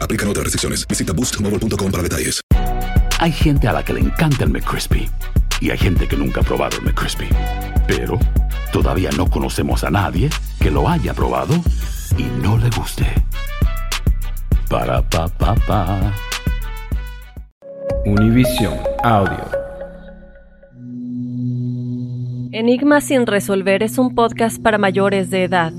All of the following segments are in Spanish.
Aplican otras restricciones. Visita boostmobile.com para detalles. Hay gente a la que le encanta el McCrispy y hay gente que nunca ha probado el McCrispy. Pero todavía no conocemos a nadie que lo haya probado y no le guste. Para pa pa pa. Univision Audio. Enigma sin resolver es un podcast para mayores de edad.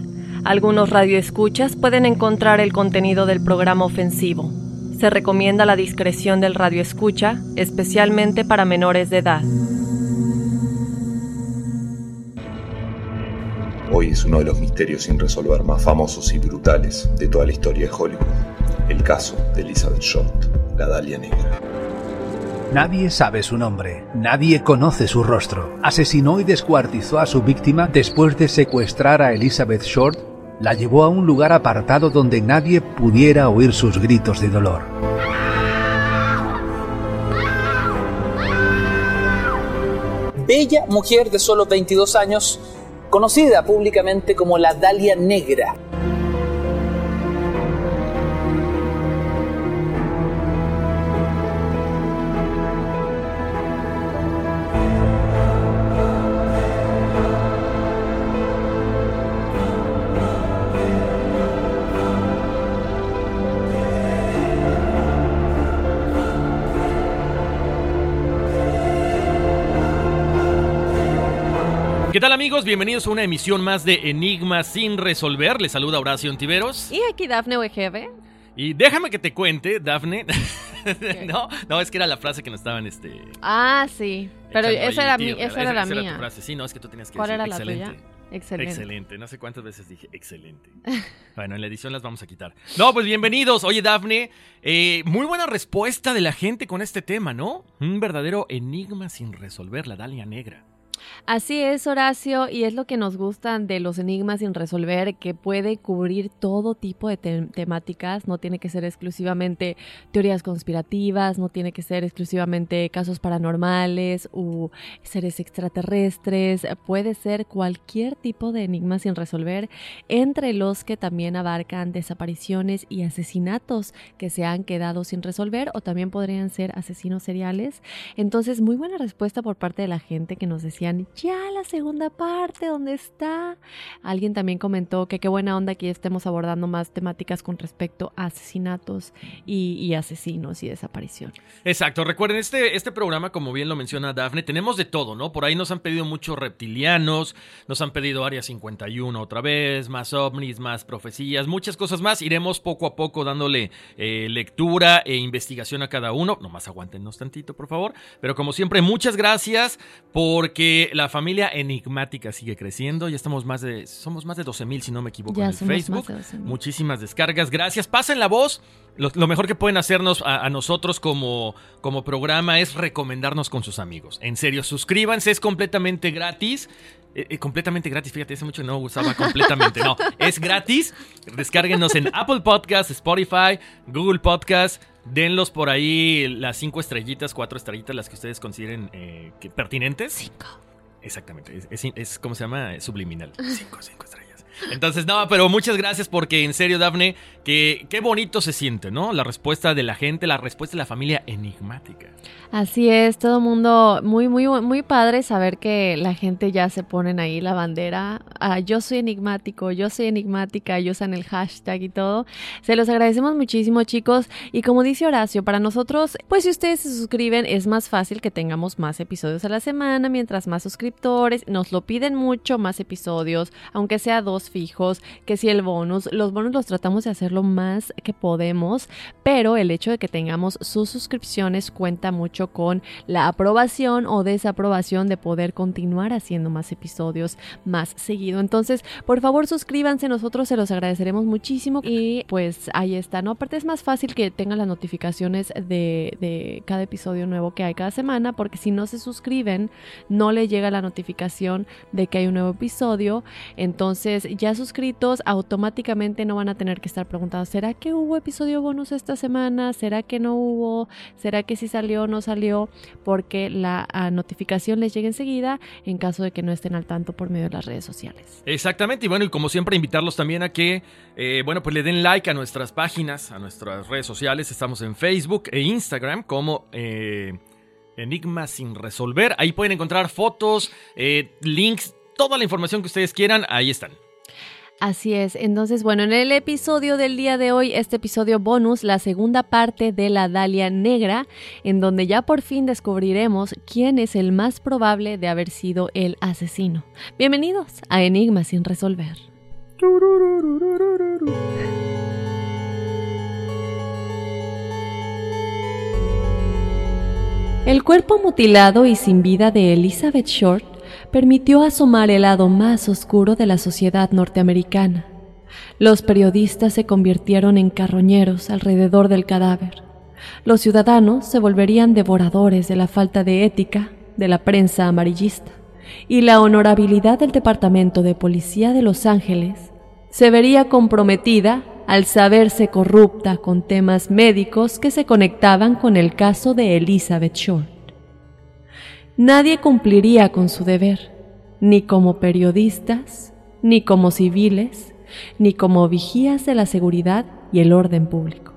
Algunos radioescuchas pueden encontrar el contenido del programa ofensivo. Se recomienda la discreción del radioescucha, especialmente para menores de edad. Hoy es uno de los misterios sin resolver más famosos y brutales de toda la historia de Hollywood. El caso de Elizabeth Short, la Dalia Negra. Nadie sabe su nombre, nadie conoce su rostro. Asesinó y descuartizó a su víctima después de secuestrar a Elizabeth Short, la llevó a un lugar apartado donde nadie pudiera oír sus gritos de dolor. Bella mujer de solo 22 años, conocida públicamente como la Dalia Negra. Tal amigos? Bienvenidos a una emisión más de Enigma sin resolver. Les saluda Horacio Ontiveros. Y aquí Dafne Wegebe. Y déjame que te cuente, Dafne. no, no, es que era la frase que nos estaban este. Ah, sí. Pero esa era, tío, mi, esa esa- era la esa tu mía. frase. Sí, no, es que tú tenías que ¿Cuál decir era la excelente. tuya? Excelente. Excelente. No sé cuántas veces dije excelente. bueno, en la edición las vamos a quitar. No, pues bienvenidos. Oye, Dafne, eh, muy buena respuesta de la gente con este tema, ¿no? Un verdadero enigma sin resolver, la Dalia Negra. Así es, Horacio, y es lo que nos gustan de los enigmas sin resolver, que puede cubrir todo tipo de te- temáticas, no tiene que ser exclusivamente teorías conspirativas, no tiene que ser exclusivamente casos paranormales u seres extraterrestres, puede ser cualquier tipo de enigma sin resolver, entre los que también abarcan desapariciones y asesinatos que se han quedado sin resolver o también podrían ser asesinos seriales. Entonces, muy buena respuesta por parte de la gente que nos ya la segunda parte, ¿dónde está? Alguien también comentó que qué buena onda que estemos abordando más temáticas con respecto a asesinatos y, asesinos y desaparición. Exacto, recuerden, este, este programa, como bien lo menciona Dafne, tenemos de todo, ¿no? Por ahí nos han pedido muchos reptilianos, nos han pedido Área 51 otra vez, más ovnis, más profecías, muchas cosas más. Iremos poco a poco dándole eh, lectura e investigación a cada uno. Nomás aguántenos tantito, por favor. Pero como siempre, muchas gracias porque la familia enigmática sigue creciendo. Ya estamos más de, somos más de 12 mil, si no me equivoco, Ya en el Facebook. de 12,000. Muchísimas descargas. Gracias. Pasen la voz lo, lo mejor que pueden hacernos a, a nosotros como, como programa es recomendarnos con sus amigos. En serio, suscríbanse, es completamente gratis. Eh, eh, completamente gratis, fíjate, hace mucho no usaba completamente. No, es gratis. Descárguenos en Apple Podcasts, Spotify, Google Podcasts. Denlos por ahí las cinco estrellitas, cuatro estrellitas, las que ustedes consideren eh, que pertinentes. Cinco. Exactamente, es, es, es ¿cómo se llama? Subliminal. Cinco, cinco estrellas. Entonces, no, pero muchas gracias porque en serio, Dafne, que qué bonito se siente, ¿no? La respuesta de la gente, la respuesta de la familia enigmática. Así es, todo mundo muy, muy, muy padre saber que la gente ya se ponen ahí la bandera. ah, yo soy enigmático, yo soy enigmática, y usan el hashtag y todo. Se los agradecemos muchísimo, chicos. Y como dice Horacio, para nosotros, pues si ustedes se suscriben, es más fácil que tengamos más episodios a la semana, mientras más suscriptores. Nos lo piden mucho, más episodios, aunque sea dos fijos, que si el bonus, los bonus los tratamos de hacer lo más que podemos, pero el hecho de que tengamos sus suscripciones cuenta mucho con la aprobación o desaprobación de poder continuar haciendo más episodios más seguido. Entonces, por favor, suscríbanse, nosotros se los agradeceremos muchísimo y pues ahí está, ¿no? Aparte es más fácil que tengan las notificaciones de, de cada episodio nuevo que hay cada semana, porque si no se suscriben, no le llega la notificación de que hay un nuevo episodio. Entonces, ya suscritos, automáticamente no van a tener que estar preguntando, ¿será que hubo episodio bonus esta semana? ¿Será que no hubo? ¿Será que sí salió o no salió? Porque la ah, notificación les llega enseguida en caso de que no estén al tanto por medio de las redes sociales. Exactamente, y bueno, y como siempre, invitarlos también a que, eh, bueno, pues le den like a nuestras páginas, a nuestras redes sociales. Estamos en Facebook e Instagram como eh, Enigma sin resolver. Ahí pueden encontrar fotos, eh, links, toda la información que ustedes quieran, ahí están. Así es, entonces bueno, en el episodio del día de hoy, este episodio bonus, la segunda parte de la Dalia Negra, en donde ya por fin descubriremos quién es el más probable de haber sido el asesino. Bienvenidos a Enigma sin resolver. El cuerpo mutilado y sin vida de Elizabeth Short permitió asomar el lado más oscuro de la sociedad norteamericana. Los periodistas se convirtieron en carroñeros alrededor del cadáver. Los ciudadanos se volverían devoradores de la falta de ética de la prensa amarillista. Y la honorabilidad del Departamento de Policía de Los Ángeles se vería comprometida al saberse corrupta con temas médicos que se conectaban con el caso de Elizabeth Short. Nadie cumpliría con su deber, ni como periodistas, ni como civiles, ni como vigías de la seguridad y el orden público.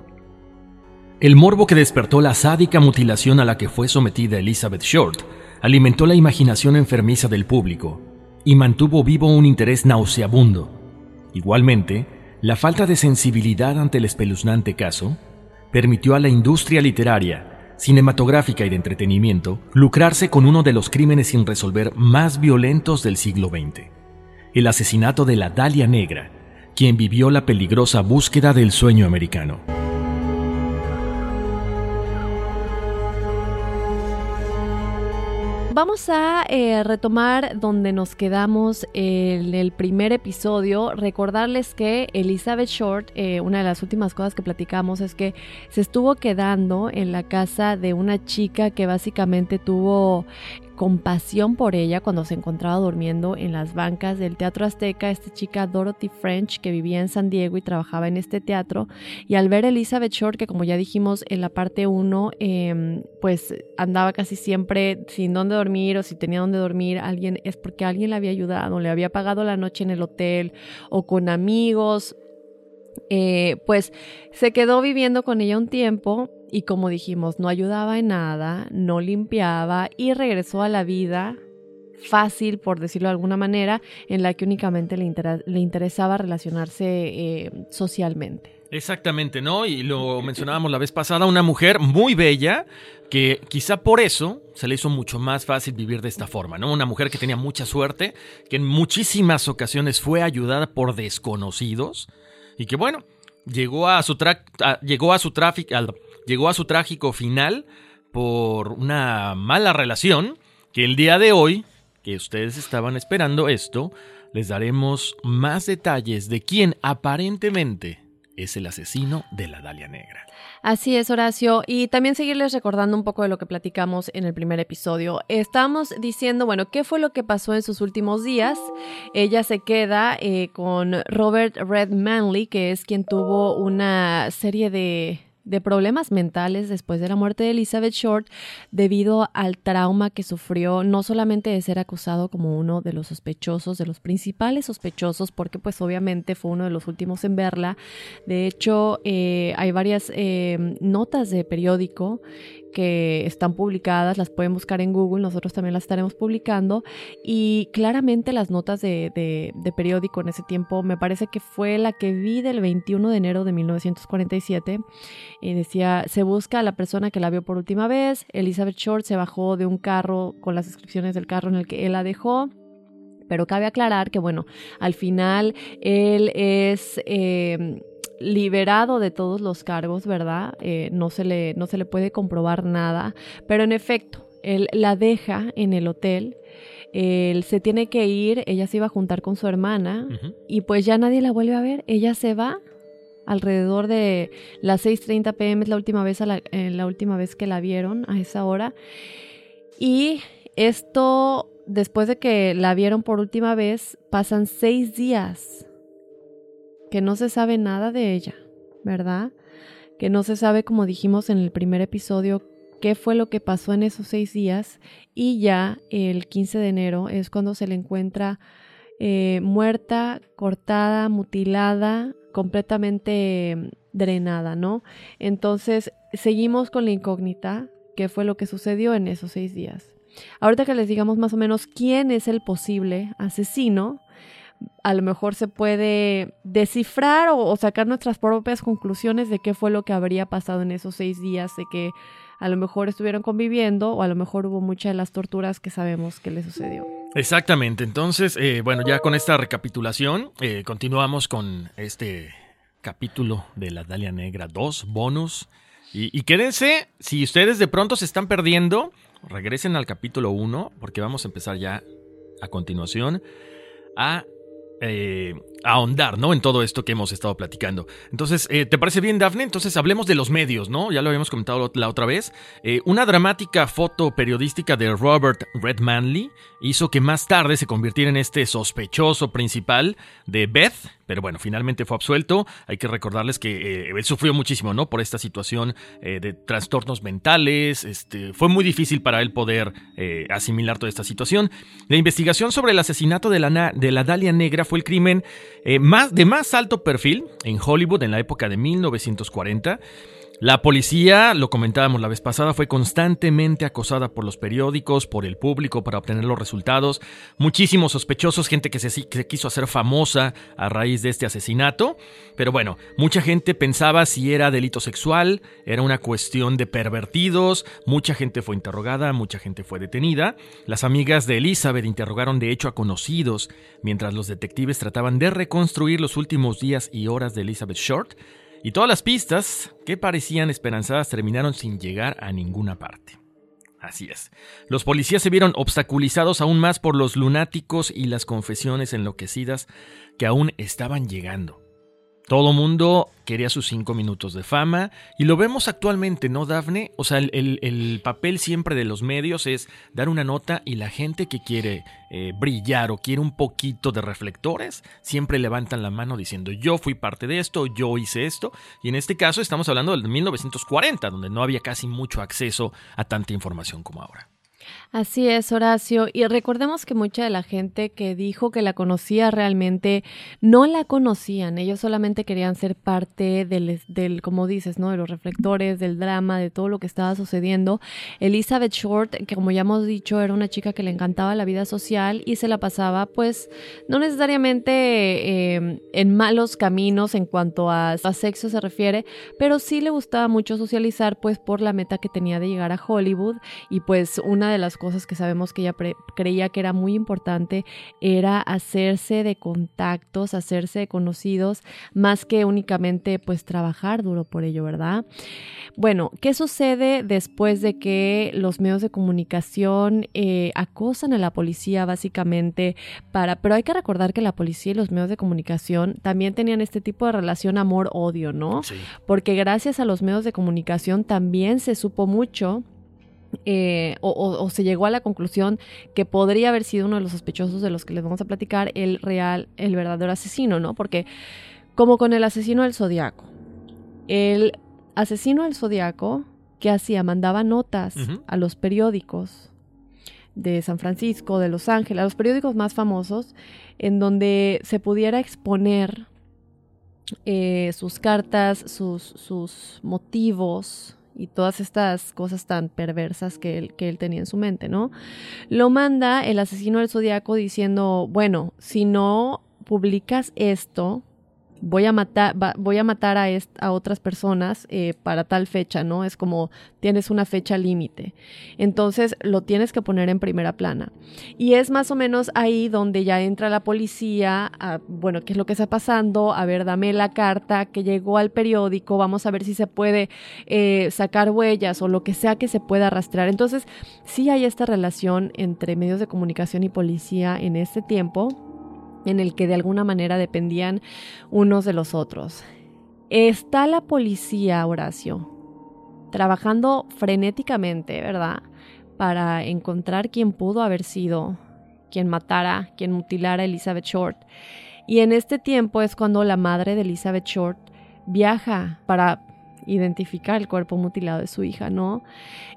El morbo que despertó la sádica mutilación a la que fue sometida Elizabeth Short alimentó la imaginación enfermiza del público y mantuvo vivo un interés nauseabundo. Igualmente, la falta de sensibilidad ante el espeluznante caso permitió a la industria literaria, cinematográfica y de entretenimiento lucrarse con uno de los crímenes sin resolver más violentos del siglo XX, el asesinato de la Dalia Negra, quien vivió la peligrosa búsqueda del sueño americano. Vamos a eh, retomar donde nos quedamos en el primer episodio. Recordarles que Elizabeth Short, eh, una de las últimas cosas que platicamos es que se estuvo quedando en la casa de una chica que básicamente tuvo compasión por ella cuando se encontraba durmiendo en las bancas del Teatro Azteca, esta chica Dorothy French que vivía en San Diego y trabajaba en este teatro, y al ver a Elizabeth Short, que como ya dijimos en la parte 1, eh, pues andaba casi siempre sin dónde dormir o si tenía dónde dormir, alguien es porque alguien le había ayudado, le había pagado la noche en el hotel o con amigos, eh, pues se quedó viviendo con ella un tiempo y como dijimos, no ayudaba en nada, no limpiaba y regresó a la vida fácil, por decirlo de alguna manera, en la que únicamente le, le interesaba relacionarse eh, socialmente. Exactamente, ¿no? Y lo mencionábamos la vez pasada, una mujer muy bella que quizá por eso se le hizo mucho más fácil vivir de esta forma, ¿no? Una mujer que tenía mucha suerte, que en muchísimas ocasiones fue ayudada por desconocidos y que bueno, llegó a su tra- llegó a su tráfico llegó a su trágico final por una mala relación que el día de hoy, que ustedes estaban esperando esto, les daremos más detalles de quién aparentemente es el asesino de la Dalia Negra. Así es, Horacio. Y también seguirles recordando un poco de lo que platicamos en el primer episodio. Estamos diciendo, bueno, ¿qué fue lo que pasó en sus últimos días? Ella se queda eh, con Robert Red Manley, que es quien tuvo una serie de de problemas mentales después de la muerte de Elizabeth Short debido al trauma que sufrió, no solamente de ser acusado como uno de los sospechosos, de los principales sospechosos, porque pues obviamente fue uno de los últimos en verla. De hecho, eh, hay varias eh, notas de periódico que están publicadas, las pueden buscar en Google, nosotros también las estaremos publicando. Y claramente las notas de, de, periódico en ese tiempo, me parece que fue la que vi del 21 de enero de 1947. Y decía, se busca a la persona que la vio por última vez. Elizabeth Short se bajó de un carro con las descripciones del carro en el que él la dejó. Pero cabe aclarar que, bueno, al final él es... Eh, liberado de todos los cargos, ¿verdad? Eh, no, se le, no se le puede comprobar nada, pero en efecto, él la deja en el hotel. Él se tiene que ir, ella se iba a juntar con su hermana y pues ya nadie la vuelve a ver, ella se va alrededor de las 6.30 pm es la última, vez la, eh, la última vez que la vieron a esa hora y esto después de que la vieron por última vez pasan seis días que no se sabe nada de ella, ¿verdad? Que no se sabe, como dijimos en el primer episodio, qué fue lo que pasó en esos seis días y ya el 15 de enero es cuando se le encuentra eh, muerta, cortada, mutilada, completamente mm, drenada, ¿no? Entonces seguimos con la incógnita, qué fue lo que sucedió en esos seis días. Ahorita que les digamos más o menos quién es el posible asesino, a lo mejor se puede descifrar o, sacar nuestras propias conclusiones de qué fue lo que habría pasado en esos seis días, de que a lo mejor estuvieron conviviendo o a lo mejor hubo muchas de las torturas que sabemos que le sucedió. Exactamente, entonces, eh, bueno, ya con esta recapitulación, eh, continuamos con este capítulo de la Dalia Negra 2, bonus. Y, y quédense, si ustedes de pronto se están perdiendo, regresen al capítulo 1, porque vamos a empezar ya a continuación a eh, ahondar, ¿no? En todo esto que hemos estado platicando. Entonces, eh, ¿te parece bien, Daphne? Entonces hablemos de los medios, ¿no? Ya lo habíamos comentado la otra vez. Eh, una dramática foto periodística de Robert Redmanley hizo que más tarde se convirtiera en este sospechoso principal de Beth, pero bueno, finalmente fue absuelto. Hay que recordarles que él sufrió muchísimo, ¿no? Por esta situación de trastornos mentales. Este, fue muy difícil para él poder asimilar toda esta situación. La investigación sobre el asesinato de la, de la Dalia Negra fue el crimen eh, más, de más alto perfil en Hollywood en la época de 1940 la policía, lo comentábamos la vez pasada, fue constantemente acosada por los periódicos, por el público para obtener los resultados. Muchísimos sospechosos, gente que se, quiso hacer famosa a raíz de este asesinato. Pero bueno, mucha gente pensaba si era delito sexual, era una cuestión de pervertidos, mucha gente fue interrogada, mucha gente fue detenida. Las amigas de Elizabeth interrogaron de hecho a conocidos, mientras los detectives trataban de reconstruir los últimos días y horas de Elizabeth Short y todas las pistas que parecían esperanzadas terminaron sin llegar a ninguna parte. Así es. Los policías se vieron obstaculizados aún más por los lunáticos y las confesiones enloquecidas que aún estaban llegando. Todo mundo quería sus cinco minutos de fama y lo vemos actualmente, ¿no, Dafne? O sea, el, papel siempre de los medios es dar una nota y la gente que quiere eh, brillar o quiere un poquito de reflectores siempre levantan la mano diciendo yo fui parte de esto, yo hice esto. Y en este caso estamos hablando del 1940, donde no había casi mucho acceso a tanta información como ahora. Así es, Horacio. Y recordemos que mucha de la gente que dijo que la conocía realmente no la conocían. Ellos solamente querían ser parte del, del, como dices, ¿no? De los reflectores, del drama, de todo lo que estaba sucediendo. Elizabeth Short, que como ya hemos dicho, era una chica que le encantaba la vida social y se la pasaba, pues, no necesariamente em, en malos caminos en cuanto a, a sexo se refiere, pero sí le gustaba mucho socializar, pues, por la meta que tenía de llegar a Hollywood. Y pues, una de las cosas que sabemos que ella creía que era muy importante era hacerse de contactos, hacerse de conocidos, más que únicamente pues trabajar duro por ello, ¿verdad? Bueno, ¿qué sucede después de que los medios de comunicación eh, acosan a la policía básicamente para, pero hay que recordar que la policía y los medios de comunicación también tenían este tipo de relación amor-odio, ¿no? Sí. Porque gracias a los medios de comunicación también se supo mucho eh, o, se llegó a la conclusión que podría haber sido uno de los sospechosos de los que les vamos a platicar el real, el verdadero asesino, ¿no? Porque como con el asesino del zodiaco, el asesino del zodiaco, ¿qué hacía? Mandaba notas a los periódicos de San Francisco, de Los Ángeles, a los periódicos más famosos, en donde se pudiera exponer eh, sus cartas, sus, sus motivos, y todas estas cosas tan perversas que él, que él tenía en su mente, ¿no? Lo manda el asesino del zodiaco diciendo, bueno, si no publicas esto, voy a matar, voy a, matar a, otras personas eh, para tal fecha, ¿no? Es como tienes una fecha límite. Entonces lo tienes que poner en primera plana. Y es más o menos ahí donde ya entra la policía, bueno, ¿qué es lo que está pasando? A ver, dame la carta que llegó al periódico, vamos a ver si se puede eh, sacar huellas o lo que sea que se pueda rastrear. Entonces, sí hay esta relación entre medios de comunicación y policía en este tiempo en el que de alguna manera dependían unos de los otros. Está la policía, Horacio, trabajando frenéticamente, ¿verdad? Para encontrar quién pudo haber sido quien matara, quien mutilara a Elizabeth Short. Y en este tiempo es cuando la madre de Elizabeth Short viaja para identificar el cuerpo mutilado de su hija, ¿no?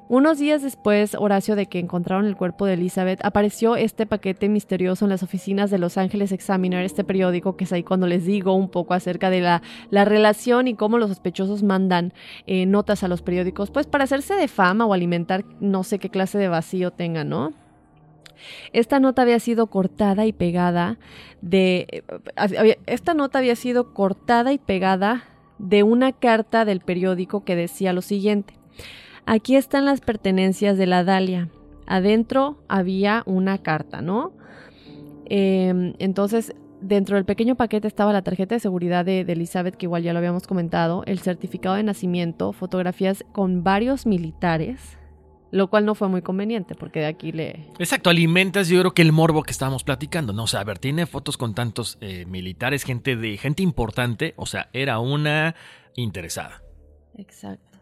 Unos días después, Horacio, de que encontraron el cuerpo de Elizabeth, apareció este paquete misterioso en las oficinas de Los Ángeles Examiner, este periódico que es ahí cuando les digo un poco acerca de la, la relación y cómo los sospechosos mandan eh, notas a los periódicos, pues para hacerse de fama o alimentar no sé qué clase de vacío tengan, ¿no? Esta nota había sido cortada y pegada de... Eh, esta nota había sido cortada y pegada de una carta del periódico que decía lo siguiente. Aquí están las pertenencias de la Dalia. Adentro había una carta, ¿no? Em, entonces, dentro del pequeño paquete estaba la tarjeta de seguridad de, de, Elizabeth, que igual ya lo habíamos comentado, el certificado de nacimiento, fotografías con varios militares, lo cual no fue muy conveniente porque de aquí le... Exacto, alimentas yo creo que el morbo que estábamos platicando, ¿no? O sea, a ver, tiene fotos con tantos eh, militares, gente de gente importante, o sea, era una interesada. Exacto.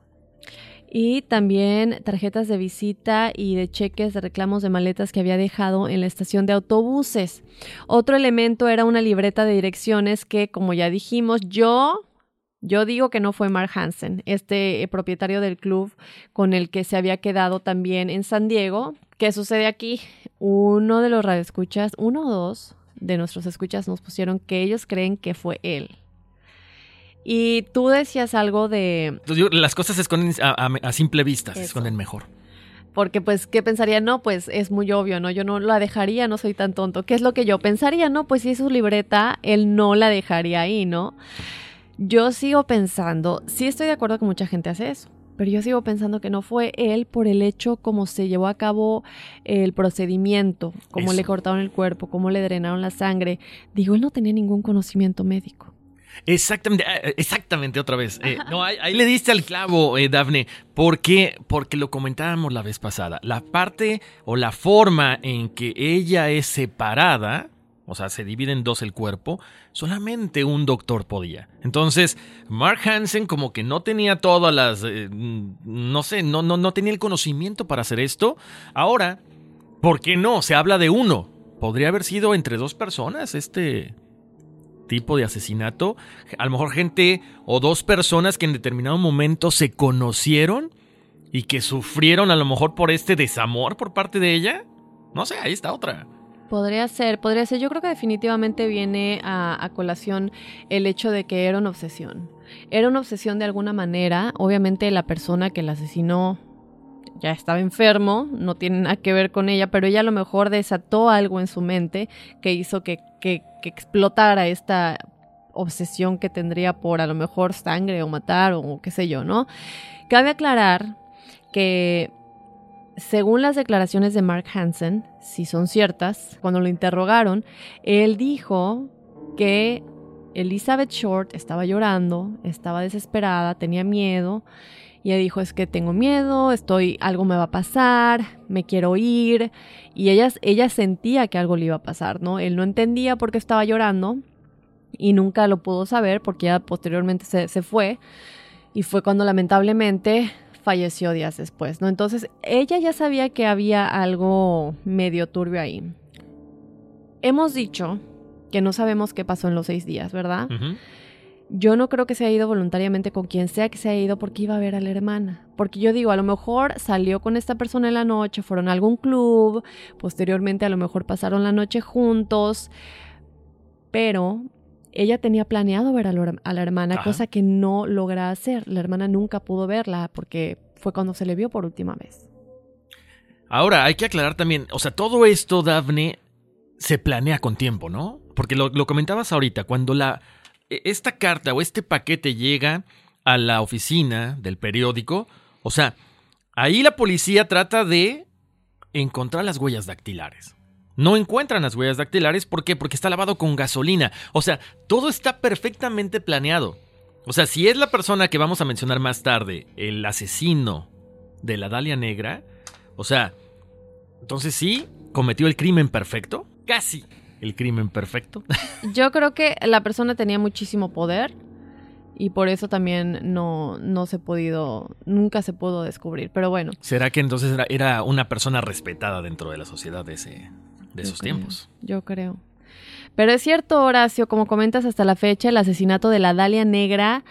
Y también tarjetas de visita y de cheques de reclamos de maletas que había dejado en la estación de autobuses. Otro elemento era una libreta de direcciones que, como ya dijimos, yo yo digo que no fue Mark Hansen, este eh, propietario del club con el que se había quedado también en San Diego. ¿Qué sucede aquí? Uno de los radioescuchas, uno o dos de nuestros escuchas nos pusieron que ellos creen que fue él. Y tú decías algo de... Las cosas se esconden a, simple vista, se esconden mejor. Porque pues, ¿qué pensaría? No, pues es muy obvio, ¿no? Yo no la dejaría, no soy tan tonto. ¿Qué es lo que yo pensaría? No, pues si es su libreta, él no la dejaría ahí, ¿no? Yo sigo pensando, sí estoy de acuerdo que mucha gente hace eso, pero yo sigo pensando que no fue él por el hecho como se llevó a cabo el procedimiento, cómo le cortaron el cuerpo, cómo le drenaron la sangre. Digo, él no tenía ningún conocimiento médico. Exactamente, eh, exactamente, otra vez. Eh, no, ahí, le diste al clavo, eh, Dafne. ¿Por qué? Porque lo comentábamos la vez pasada. La parte o la forma en que ella es separada o sea, se divide en dos el cuerpo, solamente un doctor podía. Entonces, Mark Hansen como que no tenía todas las, eh, no sé, no, no, no tenía el conocimiento para hacer esto. Ahora, ¿por qué no? Se habla de uno. Podría haber sido entre dos personas este tipo de asesinato. A lo mejor gente o dos personas que en determinado momento se conocieron y que sufrieron a lo mejor por este desamor por parte de ella. No sé, ahí está otra. Podría ser, podría ser. Yo creo que definitivamente viene a, colación el hecho de que era una obsesión. Era una obsesión de alguna manera. Obviamente la persona que la asesinó ya estaba enfermo, no tiene nada que ver con ella, pero ella a lo mejor desató algo en su mente que hizo que, que explotara esta obsesión que tendría por a lo mejor sangre o matar o qué sé yo, ¿no? Cabe aclarar que según las declaraciones de Mark Hansen, si son ciertas, cuando lo interrogaron, él dijo que Elizabeth Short estaba llorando, estaba desesperada, tenía miedo. Y ella dijo, es que tengo miedo, estoy, algo me va a pasar, me quiero ir. Y ella, ella sentía que algo le iba a pasar, ¿no? Él no entendía por qué estaba llorando y nunca lo pudo saber porque ya posteriormente se, se fue. Y fue cuando lamentablemente falleció días después, ¿no? Entonces ella ya sabía que había algo medio turbio ahí. Hemos dicho que no sabemos qué pasó en los seis días, ¿verdad? Yo no creo que se haya ido voluntariamente con quien sea que se haya ido porque iba a ver a la hermana. Porque yo digo, a lo mejor salió con esta persona en la noche, fueron a algún club, posteriormente a lo mejor pasaron la noche juntos, pero ella tenía planeado ver a, la hermana, cosa que no logra hacer. La hermana nunca pudo verla porque fue cuando se le vio por última vez. Ahora, hay que aclarar también, o sea, todo esto, Daphne, se planea con tiempo, ¿no? Porque lo, lo comentabas ahorita, cuando la, e, esta carta o este paquete llega a la oficina del periódico, o sea, ahí la policía trata de encontrar las huellas dactilares. No encuentran las huellas dactilares, ¿por qué? Porque está lavado con gasolina. O sea, todo está perfectamente planeado. O sea, si es la persona que vamos a mencionar más tarde, el asesino de la Dalia Negra, o sea, entonces sí, cometió el crimen perfecto. Casi el crimen perfecto. Yo creo que la persona tenía muchísimo poder y por eso también no, no se ha podido, nunca se pudo descubrir. Pero bueno. ¿Será que entonces era, era una persona respetada dentro de la sociedad de ese, de esos tiempos. Yo creo. Pero es cierto, Horacio, como comentas hasta la fecha, el asesinato de la Dalia Negra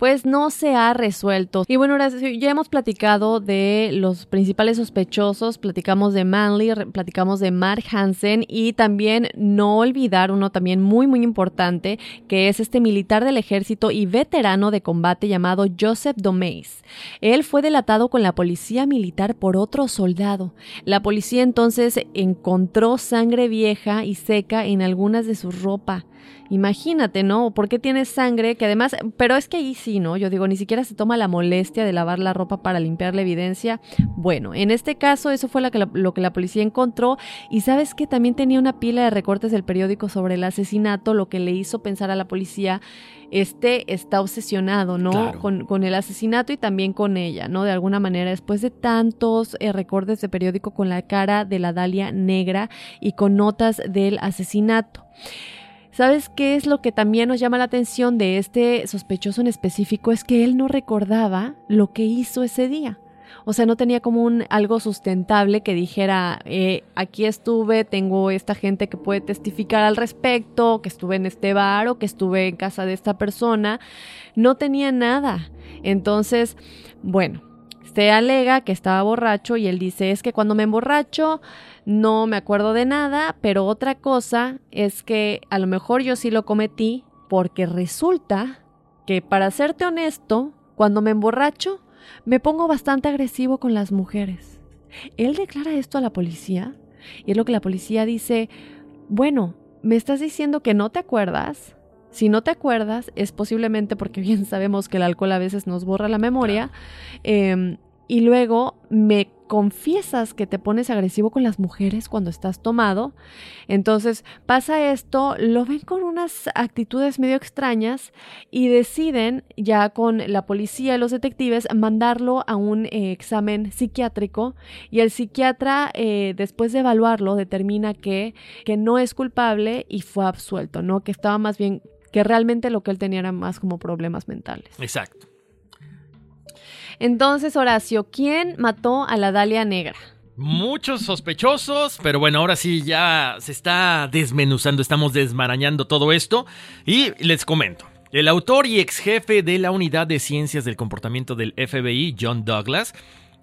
pues no se ha resuelto. Y bueno, ya hemos platicado de los principales sospechosos, platicamos de Manley, platicamos de Mark Hansen y también no olvidar uno también muy muy importante que es este militar del ejército y veterano de combate llamado Joseph Domeis. Él fue delatado con la policía militar por otro soldado. La policía entonces encontró sangre vieja y seca en algunas de su ropa. Imagínate, ¿no? ¿Por qué tiene sangre? Que además, pero es que ahí sí, ¿no? Yo digo, ni siquiera se toma la molestia de lavar la ropa para limpiar la evidencia. Bueno, en este caso eso fue lo que la, lo que la policía encontró y sabes que también tenía una pila de recortes del periódico sobre el asesinato, lo que le hizo pensar a la policía, este está obsesionado, ¿no? Con, con, el asesinato y también con ella, ¿no? De alguna manera, después de tantos eh, recortes de periódico con la cara de la Dalia negra y con notas del asesinato. ¿Sabes qué es lo que también nos llama la atención de este sospechoso en específico? Es que él no recordaba lo que hizo ese día. O sea, no tenía como un algo sustentable que dijera, eh, aquí estuve, tengo esta gente que puede testificar al respecto, que estuve en este bar o que estuve en casa de esta persona. No tenía nada. Entonces, bueno, se alega que estaba borracho y él dice, es que cuando me emborracho no me acuerdo de nada, pero otra cosa es que a lo mejor yo sí lo cometí porque resulta que para serte honesto, cuando me emborracho, me pongo bastante agresivo con las mujeres. Él declara esto a la policía y es lo que la policía dice, bueno, me estás diciendo que no te acuerdas. Si no te acuerdas, es posiblemente porque bien sabemos que el alcohol a veces nos borra la memoria. Em, y luego me confiesas que te pones agresivo con las mujeres cuando estás tomado. Entonces pasa esto, lo ven con unas actitudes medio extrañas y deciden ya con la policía y los detectives mandarlo a un eh, examen psiquiátrico y el psiquiatra eh, después de evaluarlo determina que, que no es culpable y fue absuelto, ¿no? Que estaba más bien que realmente lo que él tenía era más como problemas mentales. Exacto. Entonces, Horacio, ¿quién mató a la Dalia Negra? Muchos sospechosos, pero bueno, ahora sí ya se está desmenuzando, estamos desmarañando todo esto y les comento. El autor y ex jefe de la Unidad de Ciencias del Comportamiento del FBI, John Douglas,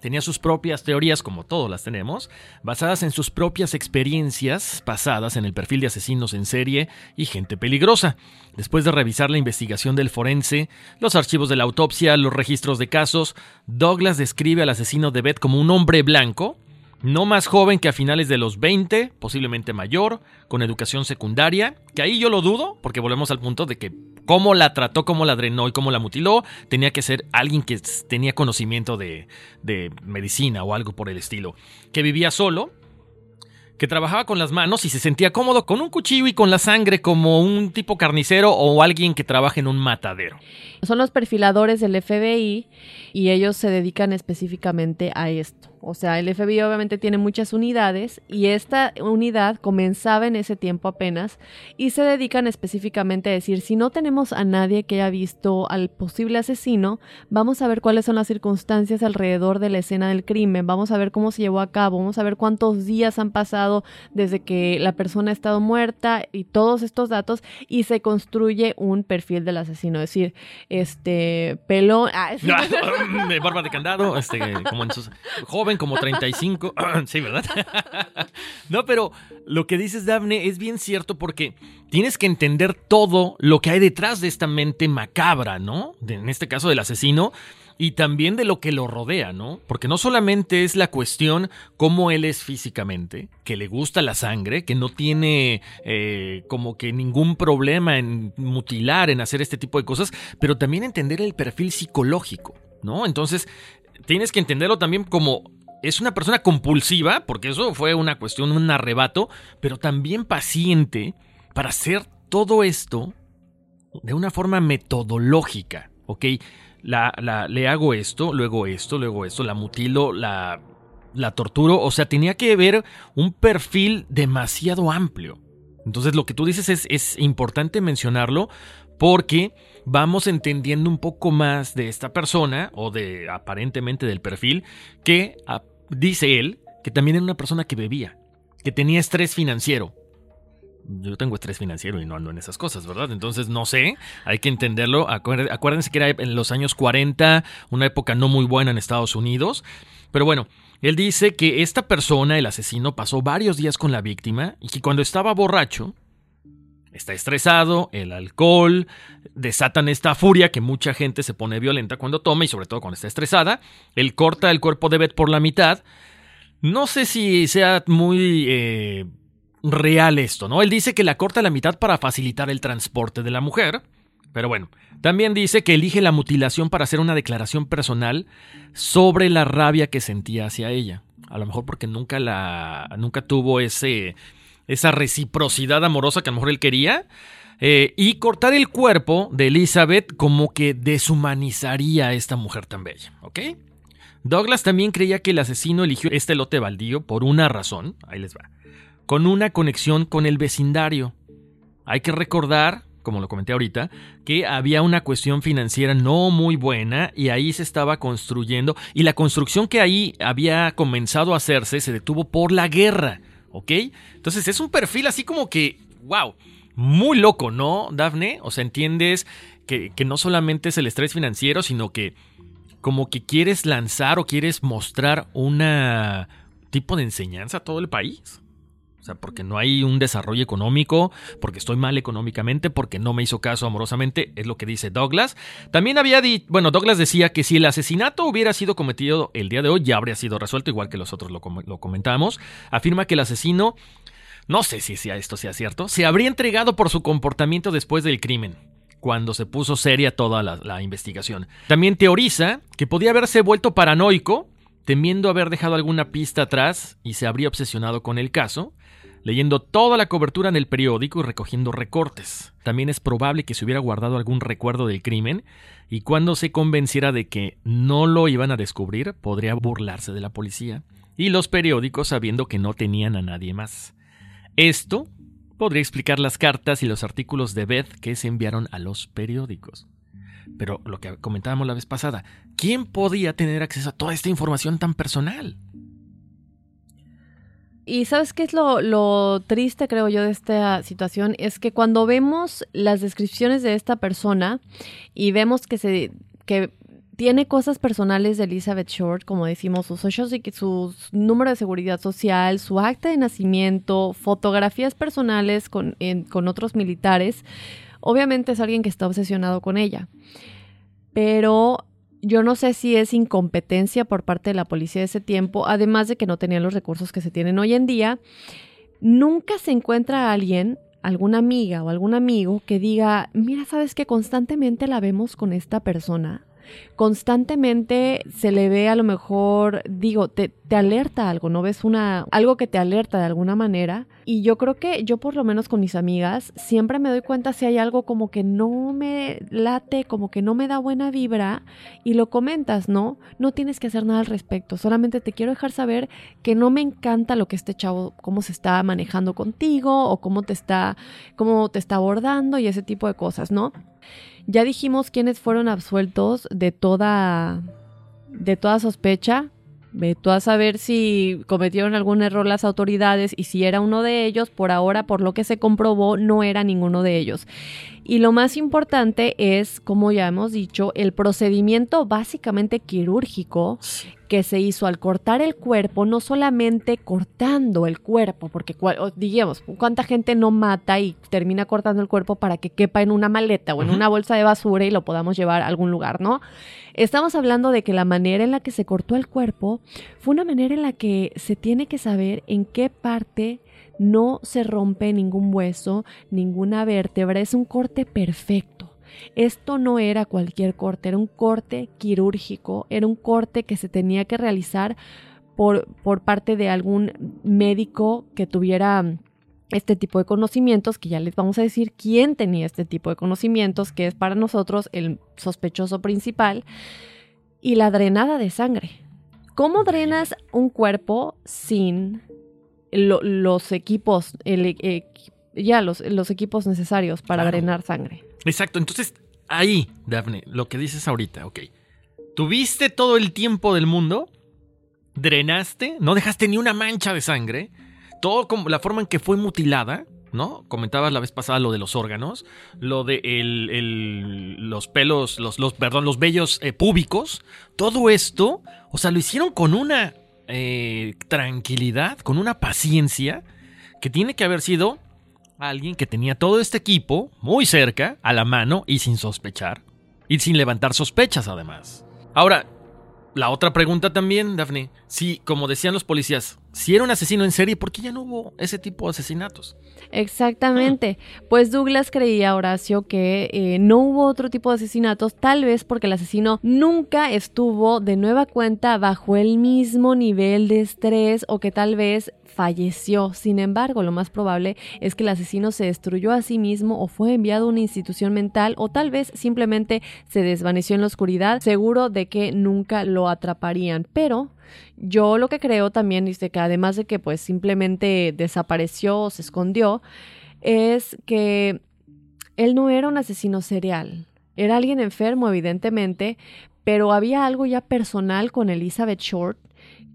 Tenía sus propias teorías, como todos las tenemos, basadas en sus propias experiencias pasadas en el perfil de asesinos en serie y gente peligrosa. Después de revisar la investigación del forense, los archivos de la autopsia, los registros de casos, Douglas describe al asesino de Beth como un hombre blanco, no más joven que a finales de los 20, posiblemente mayor, con educación secundaria, que ahí yo lo dudo, porque volvemos al punto de que cómo la trató, cómo la drenó y cómo la mutiló, tenía que ser alguien que tenía conocimiento de, de medicina o algo por el estilo. Que vivía solo, que trabajaba con las manos y se sentía cómodo con un cuchillo y con la sangre como un tipo carnicero o alguien que trabaja en un matadero. Son los perfiladores del FBI y ellos se dedican específicamente a esto. O sea, el FBI obviamente tiene muchas unidades y esta unidad comenzaba en ese tiempo apenas y se dedican específicamente a decir, si no tenemos a nadie que haya visto al posible asesino, vamos a ver cuáles son las circunstancias alrededor de la escena del crimen, vamos a ver cómo se llevó a cabo, vamos a ver cuántos días han pasado desde que la persona ha estado muerta y todos estos datos y se construye un perfil del asesino, es decir, este pelón, ah, barba de candado, este como en joven como 35. sí, ¿verdad? no, pero lo que dices, Daphne, es bien cierto porque tienes que entender todo lo que hay detrás de esta mente macabra, ¿no? en este caso del asesino. Y también de lo que lo rodea, ¿no? Porque no solamente es la cuestión cómo él es físicamente, que le gusta la sangre, que no tiene eh, como que ningún problema en mutilar, en hacer este tipo de cosas, pero también entender el perfil psicológico, ¿no? Entonces, tienes que entenderlo también como es una persona compulsiva, porque eso fue una cuestión, un arrebato, pero también paciente para hacer todo esto de una forma metodológica, ¿ok? Le hago esto, luego esto, luego esto, la mutilo, la, la torturo, o sea, tenía que ver un perfil demasiado amplio. Entonces lo que tú dices es, es importante mencionarlo porque vamos entendiendo un poco más de esta persona o de aparentemente del perfil que dice él que también era una persona que bebía, que tenía estrés financiero. Yo tengo estrés financiero y no ando en esas cosas, ¿verdad? Entonces no sé, hay que entenderlo. Acuérdense que era en los años 40, una época no muy buena en Estados Unidos. Pero bueno, él dice que esta persona, el asesino, pasó varios días con la víctima y que cuando estaba borracho, está estresado, el alcohol desatan esta furia que mucha gente se pone violenta cuando toma y sobre todo cuando está estresada. Él corta el cuerpo de Beth por la mitad. No sé si sea muy eh, real esto, ¿no? Él dice que la corta a la mitad para facilitar el transporte de la mujer. Pero bueno, también dice que elige la mutilación para hacer una declaración personal sobre la rabia que sentía hacia ella. A lo mejor porque nunca la nunca tuvo ese esa reciprocidad amorosa que a lo mejor él quería. Eh, y cortar el cuerpo de Elizabeth como que deshumanizaría a esta mujer tan bella, ¿ok? Douglas también creía que el asesino eligió este lote baldío por una razón, ahí les va, con una conexión con el vecindario. Hay que recordar, como lo comenté ahorita, que había una cuestión financiera no muy buena y ahí se estaba construyendo, y la construcción que ahí había comenzado a hacerse se detuvo por la guerra. ¿Ok? Entonces es un perfil así como que, wow, muy loco, ¿no, Dafne? O sea, entiendes que, que no solamente es el estrés financiero, sino que como que quieres lanzar o quieres mostrar una tipo de enseñanza a todo el país. Sea, porque no hay un desarrollo económico, porque estoy mal económicamente, porque no me hizo caso amorosamente, es lo que dice Douglas. También había dicho, bueno, Douglas decía que si el asesinato hubiera sido cometido el día de hoy, ya habría sido resuelto, igual que los otros lo, lo comentamos. Afirma que el asesino, no sé si esto sea cierto, se habría entregado por su comportamiento después del crimen cuando se puso seria toda la, investigación. También teoriza que podía haberse vuelto paranoico, temiendo haber dejado alguna pista atrás y se habría obsesionado con el caso, leyendo toda la cobertura en el periódico y recogiendo recortes. También es probable que se hubiera guardado algún recuerdo del crimen y cuando se convenciera de que no lo iban a descubrir, podría burlarse de la policía y los periódicos sabiendo que no tenían a nadie más. Esto podría explicar las cartas y los artículos de Beth que se enviaron a los periódicos. Pero lo que comentábamos la vez pasada, ¿quién podía tener acceso a toda esta información tan personal? Y sabes qué es lo, triste, creo yo, de esta situación, es que cuando vemos las descripciones de esta persona y vemos que se que tiene cosas personales de Elizabeth Short, como decimos, sus su número de seguridad social, su acta de nacimiento, fotografías personales con, con otros militares, obviamente es alguien que está obsesionado con ella. Pero yo no sé si es incompetencia por parte de la policía de ese tiempo, además de que no tenían los recursos que se tienen hoy en día. Nunca se encuentra alguien alguna amiga o algún amigo que diga, mira, sabes que constantemente la vemos con esta persona constantemente se le ve a lo mejor, digo, te, te, alerta algo, ¿no? Ves una, algo que te alerta de alguna manera. Y yo creo que yo por lo menos con mis amigas siempre me doy cuenta si hay algo como que no me late, como que no me da buena vibra y lo comentas, ¿no? No tienes que hacer nada al respecto, solamente te quiero dejar saber que no me encanta lo que este chavo, cómo se está manejando contigo o cómo te está, cómo te está abordando y ese tipo de cosas, ¿no? Ya dijimos quiénes fueron absueltos de toda, de toda sospecha. Ve tú a saber si cometieron algún error las autoridades y si era uno de ellos. Por ahora, por lo que se comprobó, no era ninguno de ellos. Y lo más importante es, como ya hemos dicho, el procedimiento básicamente quirúrgico que se hizo al cortar el cuerpo, no solamente cortando el cuerpo, porque digamos, ¿cuánta gente no mata y termina cortando el cuerpo para que quepa en una maleta o en una bolsa de basura y lo podamos llevar a algún lugar, ¿no? Estamos hablando de que la manera en la que se cortó el cuerpo fue una manera en la que se tiene que saber en qué parte no se rompe ningún hueso, ninguna vértebra, es un corte perfecto. Esto no era cualquier corte, era un corte quirúrgico, era un corte que se tenía que realizar por, por parte de algún médico que tuviera este tipo de conocimientos, que ya les vamos a decir quién tenía este tipo de conocimientos, que es para nosotros el sospechoso principal, y la drenada de sangre. ¿Cómo drenas un cuerpo sin los equipos, el, ya los, los, equipos necesarios para drenar sangre? Exacto, entonces ahí, Daphne, lo que dices ahorita, ok. Tuviste todo el tiempo del mundo, drenaste, no dejaste ni una mancha de sangre, todo como la forma en que fue mutilada, ¿no? Comentabas la vez pasada lo de los órganos, lo de los pelos, los, los, perdón, los vellos eh, púbicos, todo esto, o sea, lo hicieron con una eh, tranquilidad, con una paciencia que tiene que haber sido alguien que tenía todo este equipo muy cerca, a la mano y sin sospechar. Y sin levantar sospechas además. Ahora, la otra pregunta también, Daphne. Si, como decían los policías, si era un asesino en serie, ¿por qué ya no hubo ese tipo de asesinatos? Exactamente. Pues Douglas creía, Horacio, que eh, no hubo otro tipo de asesinatos, tal vez porque el asesino nunca estuvo de nueva cuenta bajo el mismo nivel de estrés o que tal vez falleció. Sin embargo, lo más probable es que el asesino se destruyó a sí mismo o fue enviado a una institución mental o tal vez simplemente se desvaneció en la oscuridad, seguro de que nunca lo atraparían. Pero yo lo que creo también dice que además de que pues simplemente desapareció o se escondió, es que él no era un asesino serial. Era alguien enfermo, evidentemente, pero había algo ya personal con Elizabeth Short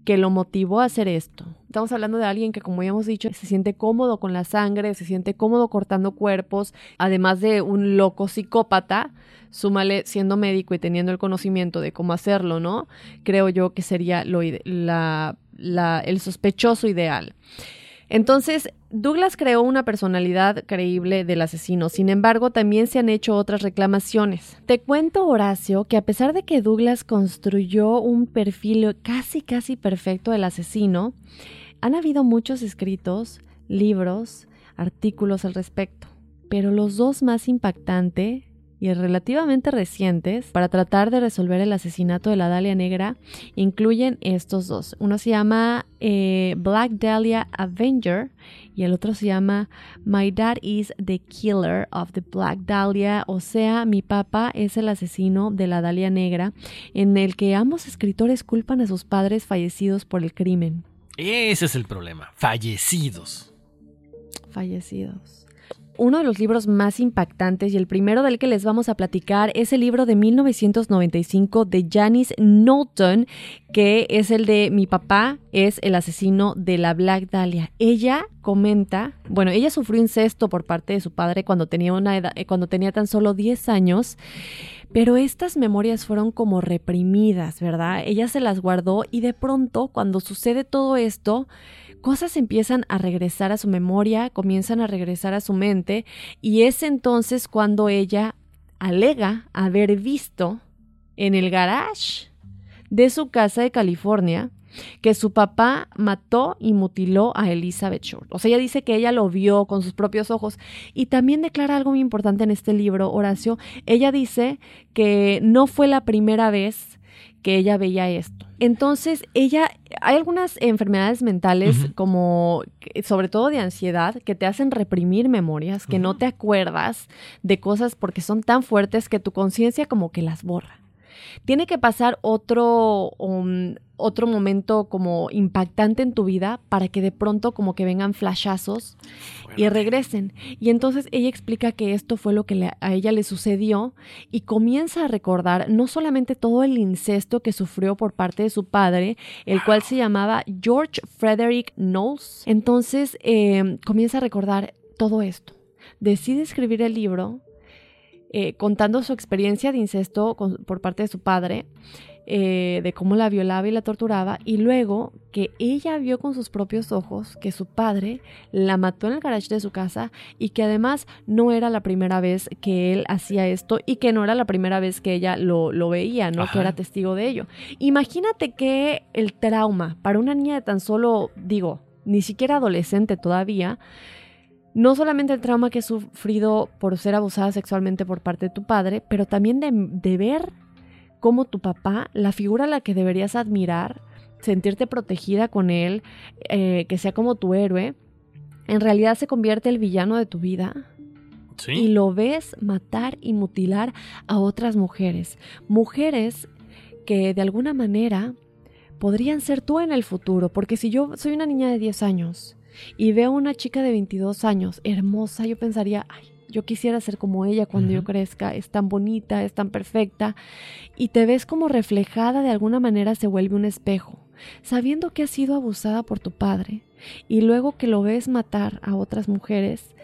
que lo motivó a hacer esto. Estamos hablando de alguien que, como ya hemos dicho, se siente cómodo con la sangre, se siente cómodo cortando cuerpos, además de un loco psicópata, súmale siendo médico y teniendo el conocimiento de cómo hacerlo, ¿no? Creo yo que sería lo la, el sospechoso ideal. Entonces, Douglas creó una personalidad creíble del asesino, sin embargo, también se han hecho otras reclamaciones. Te cuento, Horacio, que a pesar de que Douglas construyó un perfil casi, casi perfecto del asesino, han habido muchos escritos, libros, artículos al respecto, pero los dos más impactantes y relativamente recientes para tratar de resolver el asesinato de la Dalia Negra incluyen estos dos. Uno se llama eh, Black Dahlia Avenger y el otro se llama My Dad is the Killer of the Black Dahlia, o sea, mi papá es el asesino de la Dalia Negra, en el que ambos escritores culpan a sus padres fallecidos por el crimen. Ese es el problema, fallecidos. Fallecidos. Uno de los libros más impactantes y el primero del que les vamos a platicar es el libro de 1995 de Janice Knowlton, que es el de Mi papá es el asesino de la Black Dahlia. Ella comenta, bueno, ella sufrió incesto por parte de su padre cuando tenía, una edad, eh, cuando tenía tan solo 10 años. Pero estas memorias fueron como reprimidas, ¿verdad? Ella se las guardó y de pronto, cuando sucede todo esto, cosas empiezan a regresar a su memoria, comienzan a regresar a su mente y es entonces cuando ella alega haber visto en el garage de su casa de California que su papá mató y mutiló a Elizabeth Short. O sea, ella dice que ella lo vio con sus propios ojos y también declara algo muy importante en este libro, Horacio. Ella dice que no fue la primera vez que ella veía esto. Entonces, ella, hay algunas enfermedades mentales como, sobre todo de ansiedad, que te hacen reprimir memorias, que no te acuerdas de cosas porque son tan fuertes que tu conciencia como que las borra. Tiene que pasar otro, um, otro momento como impactante en tu vida para que de pronto como que vengan flashazos y regresen. Y entonces ella explica que esto fue lo que a ella le sucedió y comienza a recordar no solamente todo el incesto que sufrió por parte de su padre, el cual se llamaba George Frederick Knowles. Entonces em, comienza a recordar todo esto. Decide escribir el libro eh, contando su experiencia de incesto por parte de su padre, eh, de cómo la violaba y la torturaba, y luego que ella vio con sus propios ojos que su padre la mató en el garage de su casa y que además no era la primera vez que él hacía esto y que no era la primera vez que ella lo, veía, ¿no? Que era testigo de ello. Imagínate que el trauma para una niña de tan solo, digo, ni siquiera adolescente todavía, no solamente el trauma que he sufrido por ser abusada sexualmente por parte de tu padre, pero también de, ver cómo tu papá, la figura a la que deberías admirar, sentirte protegida con él, eh, que sea como tu héroe, en realidad se convierte el villano de tu vida. Y lo ves matar y mutilar a otras mujeres. Mujeres que de alguna manera podrían ser tú en el futuro, porque si yo soy una niña de 10 años y veo a una chica de 22 años, hermosa, yo pensaría, ay, yo quisiera ser como ella cuando yo crezca, es tan bonita, es tan perfecta, y te ves como reflejada de alguna manera se vuelve un espejo, sabiendo que has sido abusada por tu padre, y luego que lo ves matar a otras mujeres,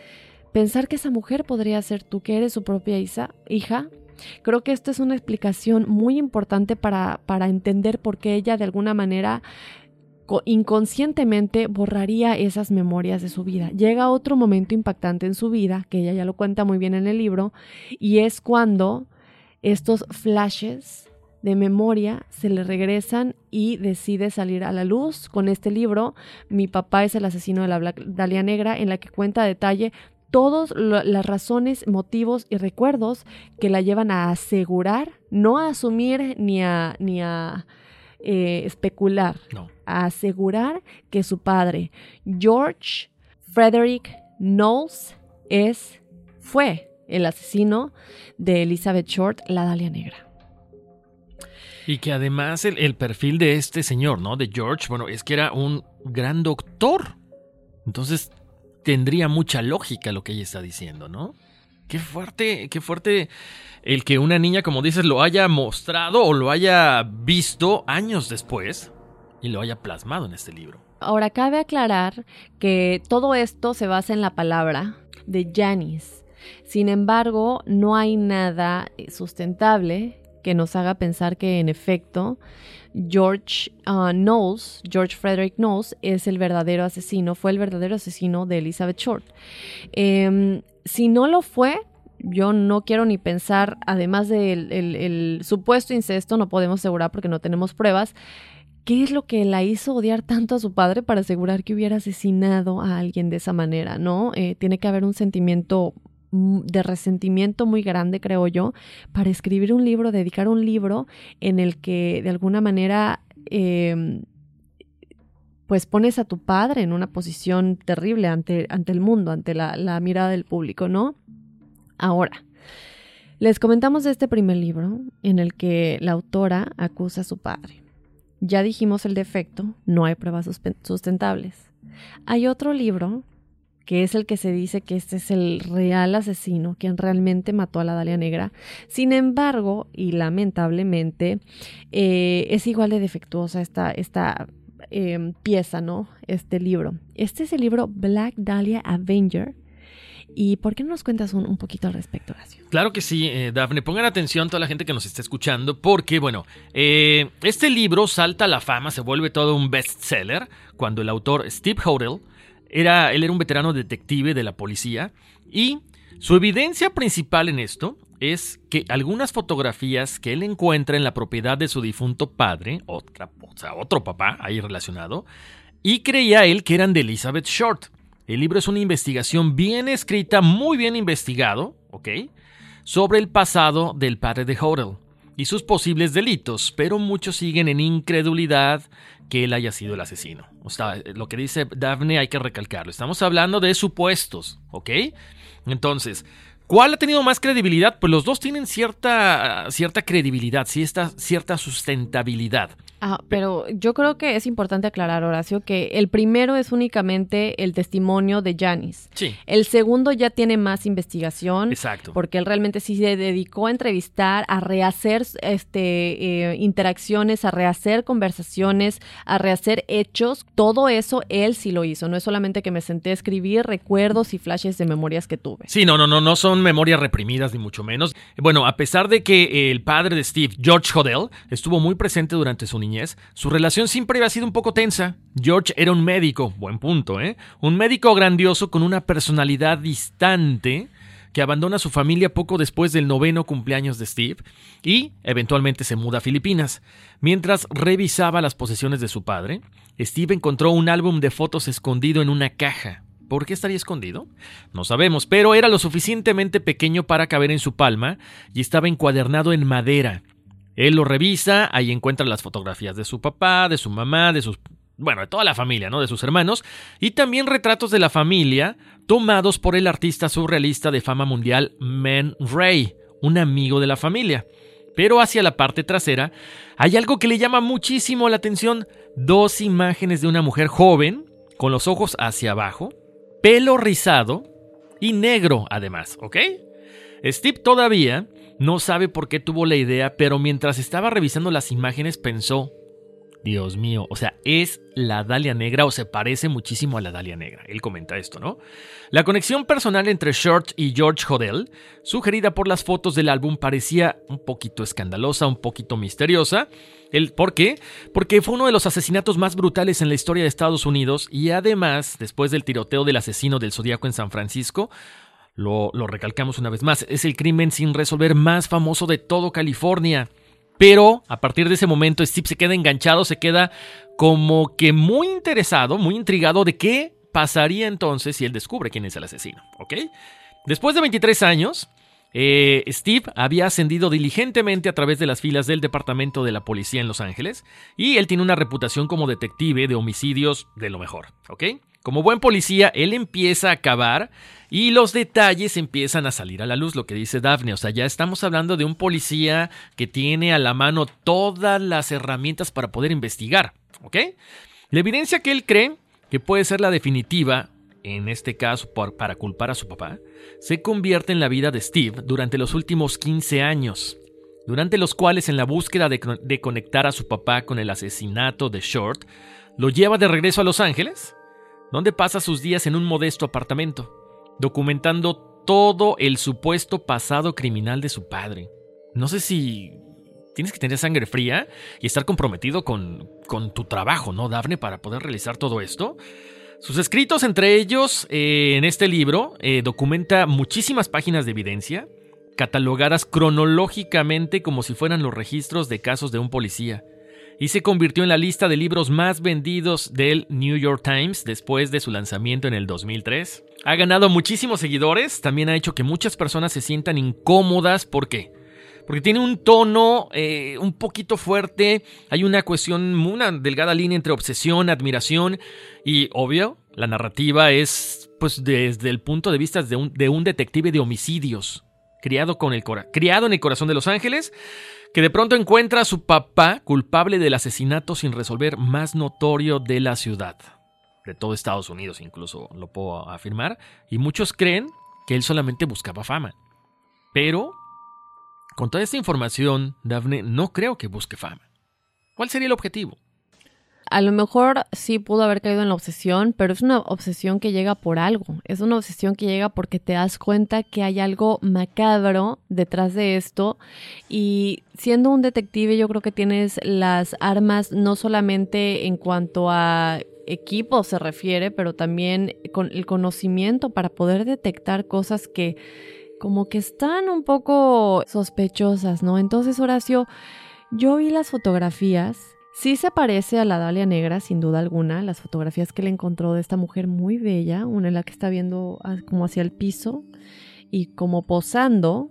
pensar que esa mujer podría ser tú, que eres su propia hija, Creo que esto es una explicación muy importante para, para entender por qué ella de alguna manera inconscientemente borraría esas memorias de su vida. Llega otro momento impactante en su vida, que ella ya lo cuenta muy bien en el libro, y es cuando estos flashes de memoria se le regresan y decide salir a la luz con este libro. Mi papá es el asesino de la Dalia Negra, en la que cuenta a detalle todas las razones, motivos y recuerdos que la llevan a asegurar, no a asumir ni a, ni a eh, especular, a asegurar que su padre, George Frederick Knowles, es, fue el asesino de Elizabeth Short, la Dalia Negra. Y que además el, el, perfil de este señor, ¿no? De George, bueno, es que era un gran doctor. Entonces tendría mucha lógica lo que ella está diciendo, ¿no? Qué fuerte, qué fuerte el que una niña, como dices, lo haya mostrado o lo haya visto años después y lo haya plasmado en este libro. Ahora, cabe aclarar que todo esto se basa en la palabra de Janice. Sin embargo, no hay nada sustentable que nos haga pensar que en efecto George uh, Knowles, George Frederick Knowles, es el verdadero asesino, fue el verdadero asesino de Elizabeth Short. Em, si no lo fue, yo no quiero ni pensar, además del supuesto incesto, no podemos asegurar porque no tenemos pruebas, qué es lo que la hizo odiar tanto a su padre para asegurar que hubiera asesinado a alguien de esa manera, ¿no? Eh, tiene que haber un sentimiento de resentimiento muy grande, creo yo, para escribir un libro, dedicar un libro en el que de alguna manera em, pues pones a tu padre en una posición terrible ante, ante el mundo, ante la, mirada del público, ¿no? Ahora, les comentamos este primer libro en el que la autora acusa a su padre. Ya dijimos el defecto, no hay pruebas sustentables. Hay otro libro que es el que se dice que este es el real asesino, quien realmente mató a la Dalia Negra. Sin embargo, y lamentablemente, eh, es igual de defectuosa esta, esta em, pieza, ¿no? Este libro. Este es el libro Black Dahlia Avenger. ¿Y por qué no nos cuentas un, poquito al respecto, Horacio? Claro que sí, eh, Dafne. Pongan atención toda la gente que nos está escuchando, porque, bueno, eh, este libro salta a la fama, se vuelve todo un bestseller cuando el autor Steve Hodel era, él era un veterano detective de la policía y su evidencia principal en esto es que algunas fotografías que él encuentra en la propiedad de su difunto padre, otra, o sea, otro papá ahí relacionado, y creía él que eran de Elizabeth Short. El libro es una investigación bien escrita, muy bien investigado, ¿ok? Sobre el pasado del padre de Hodel y sus posibles delitos, pero muchos siguen en incredulidad que él haya sido el asesino. O sea, lo que dice Daphne hay que recalcarlo. Estamos hablando de supuestos, ¿ok? Entonces, ¿Cuál ha tenido más credibilidad? Pues los dos tienen cierta, cierta credibilidad, cierta, cierta sustentabilidad. Ah, pero yo creo que es importante aclarar, Horacio, que el primero es únicamente el testimonio de Janis. Sí. El segundo ya tiene más investigación. Exacto. Porque él realmente sí se dedicó a entrevistar, a rehacer este, eh, interacciones, a rehacer conversaciones, a rehacer hechos. Todo eso él sí lo hizo. No es solamente que me senté a escribir recuerdos y flashes de memorias que tuve. Sí, no, no, no, no son memorias reprimidas, ni mucho menos. Bueno, a pesar de que el padre de Steve, George Hodel, estuvo muy presente durante su niñez, su relación siempre había sido un poco tensa. George era un médico, buen punto, ¿eh? Un médico grandioso con una personalidad distante que abandona a su familia poco después del noveno cumpleaños de Steve y eventualmente se muda a Filipinas. Mientras revisaba las posesiones de su padre, Steve encontró un álbum de fotos escondido en una caja. ¿Por qué estaría escondido? No sabemos, pero era lo suficientemente pequeño para caber en su palma y estaba encuadernado en madera. Él lo revisa, ahí encuentra las fotografías de su papá, de su mamá, de sus bueno, de toda la familia, ¿no? De sus hermanos, y también retratos de la familia tomados por el artista surrealista de fama mundial Man Ray, un amigo de la familia. Pero hacia la parte trasera hay algo que le llama muchísimo la atención, dos imágenes de una mujer joven, con los ojos hacia abajo, pelo rizado y negro además, ¿ok? Steve todavía no sabe por qué tuvo la idea, pero mientras estaba revisando las imágenes pensó, Dios mío, o sea, es la Dalia Negra o se parece muchísimo a la Dalia Negra. Él comenta esto, ¿no? La conexión personal entre Short y George Hodel, sugerida por las fotos del álbum, parecía un poquito escandalosa, un poquito misteriosa. El, ¿Por qué? Porque fue uno de los asesinatos más brutales en la historia de Estados Unidos y además, después del tiroteo del asesino del Zodíaco en San Francisco, lo, recalcamos una vez más, es el crimen sin resolver más famoso de todo California. Pero a partir de ese momento Steve se queda enganchado, se queda como que muy interesado, muy intrigado de qué pasaría entonces si él descubre quién es el asesino. Después de 23 años, eh, Steve había ascendido diligentemente a través de las filas del Departamento de la Policía en Los Ángeles y él tiene una reputación como detective de homicidios de lo mejor. Como buen policía, él empieza a acabar y los detalles empiezan a salir a la luz, lo que dice Daphne. O sea, ya estamos hablando de un policía que tiene a la mano todas las herramientas para poder investigar, ¿ok? La evidencia que él cree que puede ser la definitiva, en este caso para culpar a su papá, se convierte en la vida de Steve durante los últimos 15 años, durante los cuales en la búsqueda de, de conectar a su papá con el asesinato de Short, lo lleva de regreso a Los Ángeles donde pasa sus días en un modesto apartamento, documentando todo el supuesto pasado criminal de su padre. No sé si tienes que tener sangre fría y estar comprometido con, con tu trabajo, ¿no, Daphne, para poder realizar todo esto? Sus escritos, entre ellos, eh, en este libro, eh, documenta muchísimas páginas de evidencia, catalogadas cronológicamente como si fueran los registros de casos de un policía y se convirtió en la lista de libros más vendidos del New York Times después de su lanzamiento en el 2003. Ha ganado muchísimos seguidores, también ha hecho que muchas personas se sientan incómodas. ¿Por qué? Porque tiene un tono eh, un poquito fuerte, hay una cuestión, una delgada línea entre obsesión, admiración y, obvio, la narrativa es, pues, desde el punto de vista de un, de un detective de homicidios, criado, con el, criado en el corazón de Los Ángeles que de pronto encuentra a su papá culpable del asesinato sin resolver más notorio de la ciudad. De todo Estados Unidos incluso lo puedo afirmar. Y muchos creen que él solamente buscaba fama. Pero, con toda esta información, Daphne no creo que busque fama. ¿Cuál sería el objetivo? A lo mejor sí pudo haber caído en la obsesión, pero es una obsesión que llega por algo. Es una obsesión que llega porque te das cuenta que hay algo macabro detrás de esto. Y siendo un detective, yo creo que tienes las armas no solamente en cuanto a equipo se refiere, pero también con el conocimiento para poder detectar cosas que como que están un poco sospechosas, ¿no? Entonces, Horacio, yo vi las fotografías. Sí se parece a la Dalia Negra, sin duda alguna, las fotografías que le encontró de esta mujer muy bella, una en la que está viendo como hacia el piso y como posando.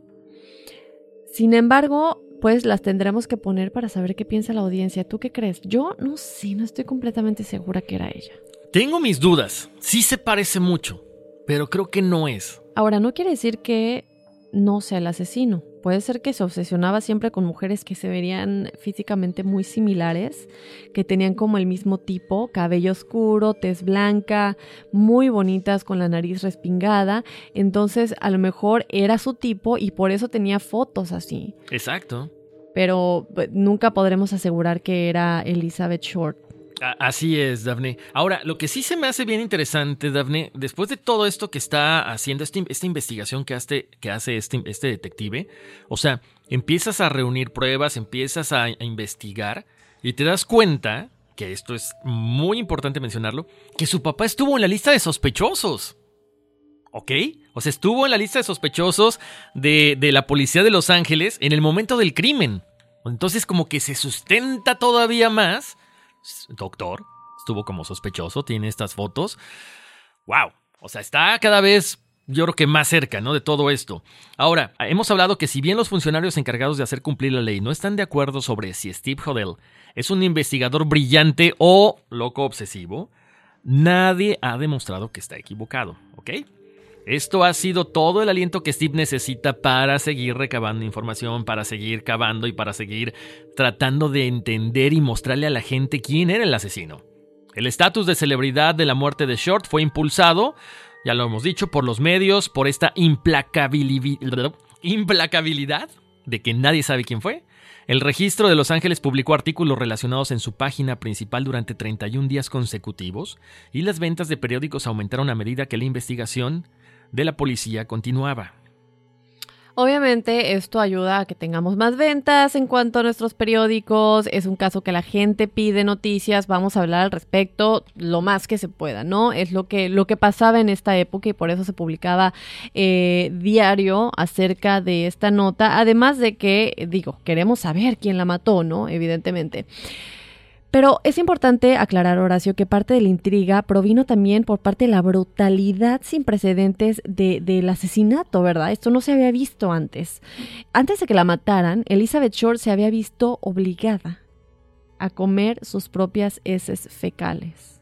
Sin embargo, pues las tendremos que poner para saber qué piensa la audiencia. ¿Tú qué crees? Yo no sé, no estoy completamente segura que era ella. Tengo mis dudas. Sí se parece mucho, pero creo que no es. Ahora, no quiere decir que no sea el asesino. Puede ser que se obsesionaba siempre con mujeres que se verían físicamente muy similares, que tenían como el mismo tipo, cabello oscuro, tez blanca, muy bonitas con la nariz respingada. Entonces, a lo mejor era su tipo y por eso tenía fotos así. Exacto. Pero pues, nunca podremos asegurar que era Elizabeth Short. Así es, Daphne. Ahora, lo que sí se me hace bien interesante, Daphne, después de todo esto que está haciendo, este, esta investigación que hace, este, este, detective, o sea, empiezas a reunir pruebas, empiezas a, investigar y te das cuenta, que esto es muy importante mencionarlo, que su papá estuvo en la lista de sospechosos. ¿Ok? O sea, estuvo en la lista de sospechosos de la policía de Los Ángeles en el momento del crimen. Entonces como que se sustenta todavía más doctor, estuvo como sospechoso, tiene estas fotos. ¡Wow! O sea, está cada vez, yo creo que más cerca, ¿no? De todo esto. Ahora, hemos hablado que si bien los funcionarios encargados de hacer cumplir la ley no están de acuerdo sobre si Steve Hodel es un investigador brillante o loco obsesivo, nadie ha demostrado que está equivocado, ¿ok? Esto ha sido todo el aliento que Steve necesita para seguir recabando información, para seguir cavando y para seguir tratando de entender y mostrarle a la gente quién era el asesino. El estatus de celebridad de la muerte de Short fue impulsado, ya lo hemos dicho, por los medios, por esta implacabilidad, de que nadie sabe quién fue. El registro de Los Ángeles publicó artículos relacionados en su página principal durante 31 días consecutivos y las ventas de periódicos aumentaron a medida que la investigación de la policía continuaba. Obviamente esto ayuda a que tengamos más ventas en cuanto a nuestros periódicos. Es un caso que la gente pide noticias. Vamos a hablar al respecto lo más que se pueda, ¿no? Es lo que, lo que pasaba en esta época y por eso se publicaba eh, diario acerca de esta nota. Además de que, digo, queremos saber quién la mató, ¿no? Evidentemente. Pero es importante aclarar, Horacio, que parte de la intriga provino también por parte de la brutalidad sin precedentes del asesinato, ¿verdad? Esto no se había visto antes. Antes de que la mataran, Elizabeth Short se había visto obligada a comer sus propias heces fecales.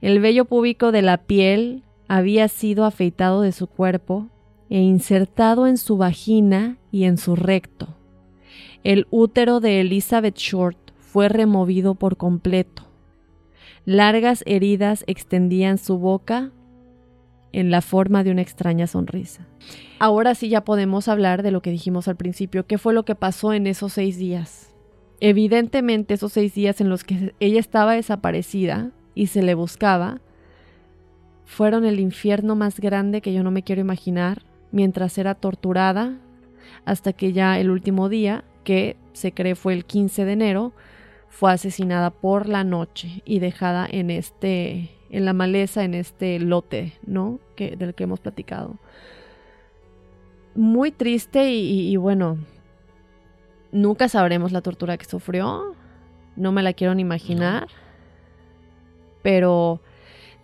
El vello púbico de la piel había sido afeitado de su cuerpo e insertado en su vagina y en su recto. El útero de Elizabeth Short fue removido por completo. Largas heridas extendían su boca en la forma de una extraña sonrisa. Ahora sí ya podemos hablar de lo que dijimos al principio, qué fue lo que pasó en esos seis días. Evidentemente esos seis días en los que ella estaba desaparecida y se le buscaba, fueron el infierno más grande que yo no me quiero imaginar mientras era torturada hasta que ya el último día, que se cree fue el 15 de enero, fue asesinada por la noche y dejada en este en la maleza en este lote, ¿no? Que del que hemos platicado. Muy triste y, bueno, nunca sabremos la tortura que sufrió. No me la quiero ni imaginar. Pero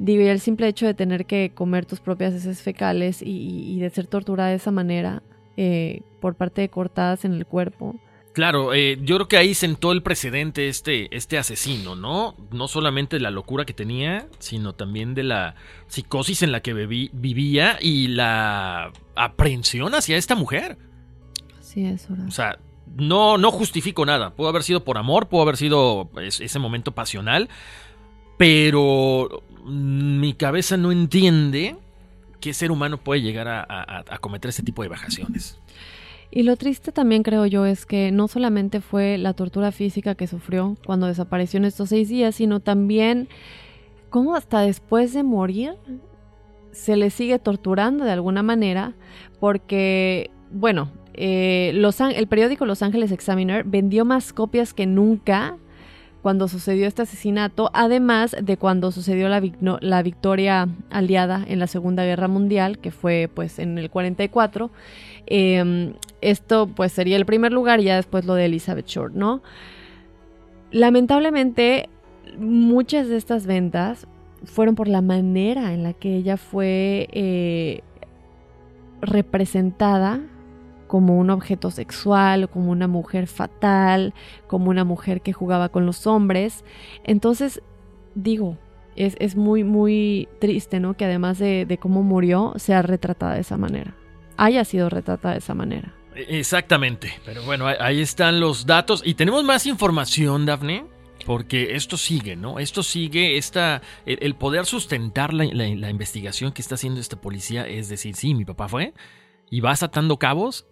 digo, el simple hecho de tener que comer tus propias heces fecales y, de ser torturada de esa manera eh, por parte de cortadas en el cuerpo, Claro, eh, yo creo que ahí sentó el precedente este, este asesino, ¿no? No solamente de la locura que tenía, sino también de la psicosis en la que vivía y la aprehensión hacia esta mujer. Sí, es, O sea, no, no justifico nada. Pudo haber sido por amor, pudo haber sido ese momento pasional, pero mi cabeza no entiende qué ser humano puede llegar a, a cometer este tipo de bajaciones. Y lo triste también creo yo es que no solamente fue la tortura física que sufrió cuando desapareció en estos seis días, sino también cómo hasta después de morir se le sigue torturando de alguna manera, porque, bueno, eh, el periódico Los Ángeles Examiner vendió más copias que nunca cuando sucedió este asesinato, además de cuando sucedió la, la, victoria aliada en la Segunda Guerra Mundial, que fue pues en el 44. Em, esto pues sería el primer lugar y ya después lo de Elizabeth Short, ¿no? Lamentablemente, muchas de estas ventas fueron por la manera en la que ella fue eh, representada como un objeto sexual, como una mujer fatal, como una mujer que jugaba con los hombres. Entonces, digo, es, muy, muy triste, ¿no? Que además de, de, cómo murió, sea retratada de esa manera. Haya sido retratada de esa manera. Exactamente. Pero bueno, ahí están los datos. Y tenemos más información, Daphne. Porque esto sigue, ¿no? Esto sigue, esta, el, poder sustentar la, la, investigación que está haciendo esta policía es decir, sí, mi papá fue, y vas atando cabos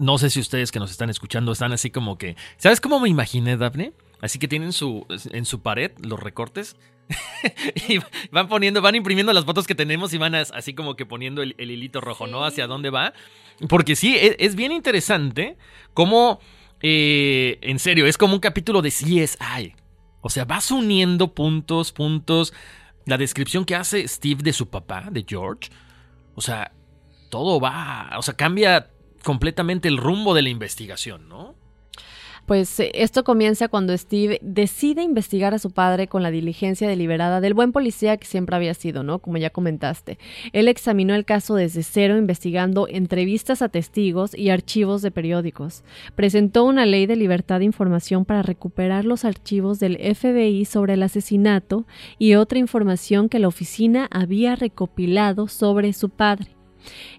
no sé si ustedes que nos están escuchando están así como que. ¿Sabes cómo me imaginé, Daphne? Así que tienen su, en su pared los recortes. y van poniendo, van imprimiendo las fotos que tenemos y van así como que poniendo el, hilito rojo, ¿no? Hacia dónde va. Porque sí, e, es, bien interesante cómo. Eh, en serio, es como un capítulo de CSI. O sea, vas uniendo puntos, puntos. La descripción que hace Steve de su papá, de George. O sea, todo va. O sea, cambia completamente el rumbo de la investigación, ¿no? Pues eh, esto comienza cuando Steve decide investigar a su padre con la diligencia deliberada del buen policía que siempre había sido, ¿no? Como ya comentaste. Él examinó el caso desde cero, investigando entrevistas a testigos y archivos de periódicos. Presentó una ley de libertad de información para recuperar los archivos del FBI sobre el asesinato y otra información que la oficina había recopilado sobre su padre.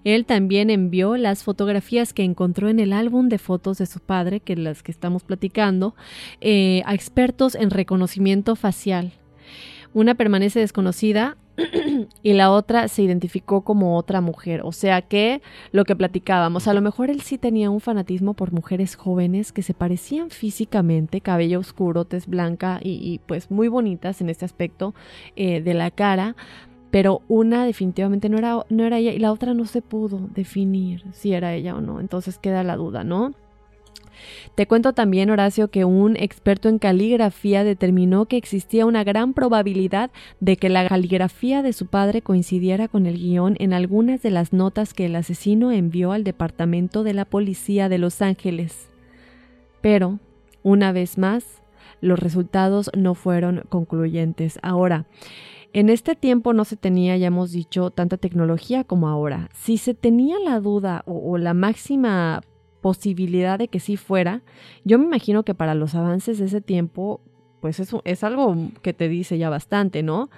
Él también envió las fotografías que encontró en el álbum de fotos de su padre, que las que estamos platicando, eh, a expertos en reconocimiento facial. Una permanece desconocida y la otra se identificó como otra mujer. O sea que lo que platicábamos, a lo mejor él sí tenía un fanatismo por mujeres jóvenes que se parecían físicamente, cabello oscuro, tez blanca y, pues muy bonitas en este aspecto eh, de la cara, pero una definitivamente no era, no era ella y la otra no se pudo definir si era ella o no. Entonces queda la duda, ¿no? Te cuento también, Horacio, que un experto en caligrafía determinó que existía una gran probabilidad de que la caligrafía de su padre coincidiera con el guion en algunas de las notas que el asesino envió al departamento de la policía de Los Ángeles. Pero, una vez más, los resultados no fueron concluyentes. Ahora, en este tiempo no se tenía, ya hemos dicho, tanta tecnología como ahora. Si se tenía la duda o, la máxima posibilidad de que sí fuera, yo me imagino que para los avances de ese tiempo, pues eso es algo que te dice ya bastante, ¿no?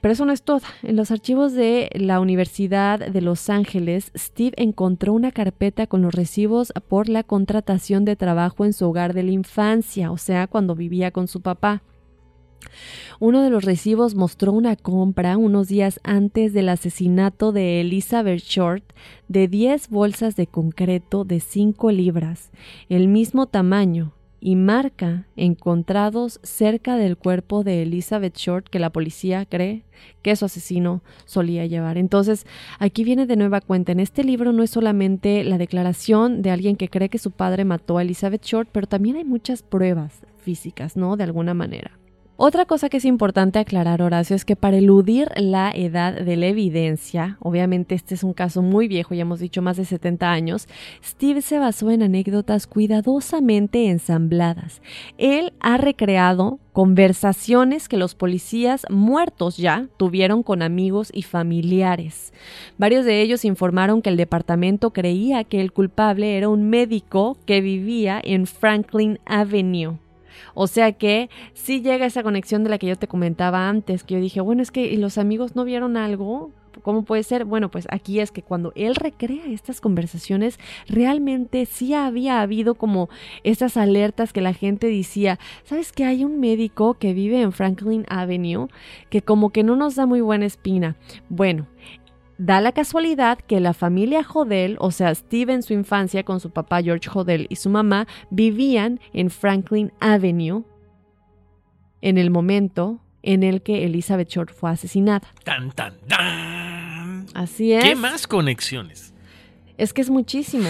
Pero eso no es todo. En los archivos de la Universidad de Los Ángeles, Steve encontró una carpeta con los recibos por la contratación de trabajo en su hogar de la infancia, o sea, cuando vivía con su papá. Uno de los recibos mostró una compra unos días antes del asesinato de Elizabeth Short de 10 bolsas de concreto de 5 libras, el mismo tamaño y marca encontrados cerca del cuerpo de Elizabeth Short que la policía cree que su asesino solía llevar. Entonces, aquí viene de nueva cuenta. En este libro no es solamente la declaración de alguien que cree que su padre mató a Elizabeth Short, pero también hay muchas pruebas físicas, ¿no? De alguna manera. Otra cosa que es importante aclarar, Horacio, es que para eludir la edad de la evidencia, obviamente este es un caso muy viejo, ya hemos dicho más de 70 años, Steve se basó en anécdotas cuidadosamente ensambladas. Él ha recreado conversaciones que los policías muertos ya tuvieron con amigos y familiares. Varios de ellos informaron que el departamento creía que el culpable era un médico que vivía en Franklin Avenue o sea que sí llega esa conexión de la que yo te comentaba antes, que yo dije, bueno, es que los amigos no vieron algo. ¿Cómo puede ser? Bueno, pues aquí es que cuando él recrea estas conversaciones, realmente sí había habido como esas alertas que la gente decía, ¿sabes que hay un médico que vive en Franklin Avenue que como que no nos da muy buena espina? Bueno, Da la casualidad que la familia Jodel, o sea, Steve en su infancia con su papá George Jodel y su mamá, vivían en Franklin Avenue en el momento en el que Elizabeth Short fue asesinada. Tan, tan, tan. Así es. ¿Qué más conexiones? Es que es muchísimo.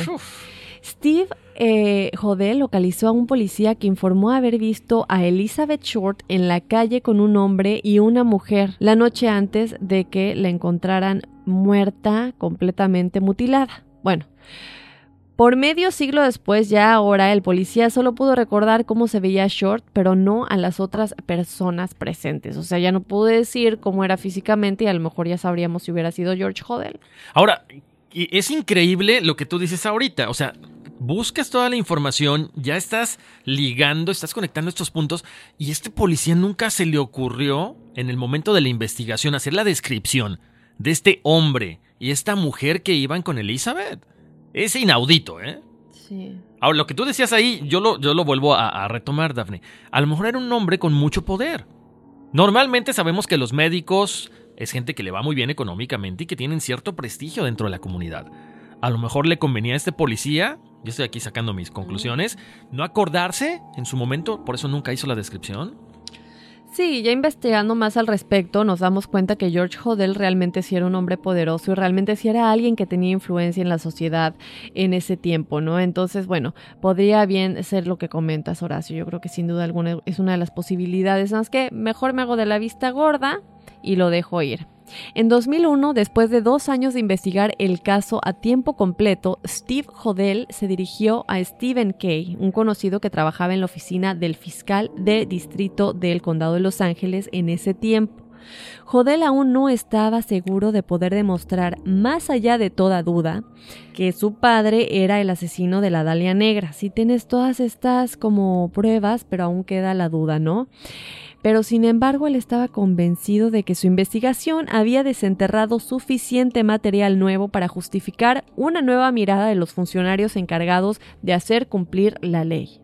Steve eh, Jodel localizó a un policía que informó haber visto a Elizabeth Short en la calle con un hombre y una mujer la noche antes de que la encontraran muerta, completamente mutilada. Bueno, por medio siglo después, ya ahora, el policía solo pudo recordar cómo se veía Short, pero no a las otras personas presentes. O sea, ya no pudo decir cómo era físicamente y a lo mejor ya sabríamos si hubiera sido George Hodel. Ahora, es increíble lo que tú dices ahorita. O sea, buscas toda la información, ya estás ligando, estás conectando estos puntos y este policía nunca se le ocurrió en el momento de la investigación hacer la descripción de este hombre y esta mujer que iban con Elizabeth. Es inaudito, ¿eh? Sí. Ahora, lo que tú decías ahí, yo lo, yo lo vuelvo a, a retomar, Daphne. A lo mejor era un hombre con mucho poder. Normalmente sabemos que los médicos es gente que le va muy bien económicamente y que tienen cierto prestigio dentro de la comunidad. A lo mejor le convenía a este policía, yo estoy aquí sacando mis conclusiones, no acordarse en su momento, por eso nunca hizo la descripción. Sí, ya investigando más al respecto, nos damos cuenta que George Hodel realmente sí era un hombre poderoso y realmente sí era alguien que tenía influencia en la sociedad en ese tiempo, ¿no? Entonces, bueno, podría bien ser lo que comentas, Horacio. Yo creo que sin duda alguna es una de las posibilidades. Más que mejor me hago de la vista gorda y lo dejo ir. En 2001, después de dos años de investigar el caso a tiempo completo, Steve Hodel se dirigió a Stephen Kay, un conocido que trabajaba en la oficina del fiscal de distrito del condado de Los Ángeles en ese tiempo. Hodel aún no estaba seguro de poder demostrar, más allá de toda duda, que su padre era el asesino de la Dalia Negra. Si tienes todas estas como pruebas, pero aún queda la duda, ¿no? Pero sin embargo él estaba convencido de que su investigación había desenterrado suficiente material nuevo para justificar una nueva mirada de los funcionarios encargados de hacer cumplir la ley.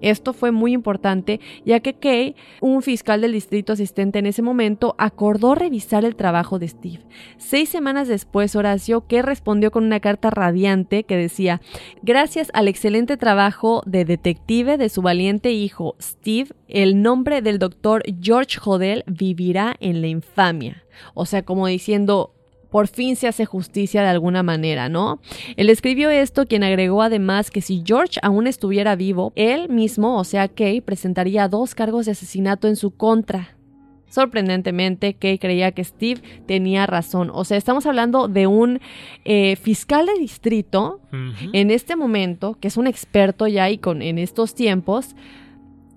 Esto fue muy importante ya que Kay, un fiscal del distrito asistente en ese momento, acordó revisar el trabajo de Steve. Seis semanas después, Horacio, Kay respondió con una carta radiante que decía, gracias al excelente trabajo de detective de su valiente hijo Steve, el nombre del doctor George Hodel vivirá en la infamia. O sea, como diciendo, por fin se hace justicia de alguna manera, ¿no? Él escribió esto, quien agregó además que si George aún estuviera vivo, él mismo, o sea, Kay, presentaría dos cargos de asesinato en su contra. Sorprendentemente, Kay creía que Steve tenía razón. O sea, estamos hablando de un eh, fiscal de distrito en este momento, que es un experto ya y con, en estos tiempos,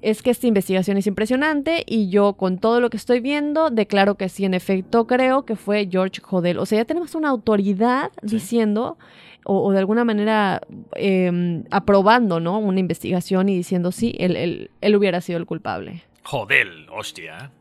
es que esta investigación es impresionante y yo con todo lo que estoy viendo declaro que sí, en efecto creo que fue George Hodel. O sea, ya tenemos una autoridad diciendo o, de alguna manera em, aprobando, ¿no? Una investigación y diciendo sí, él, él, hubiera sido el culpable. Hodel, hostia.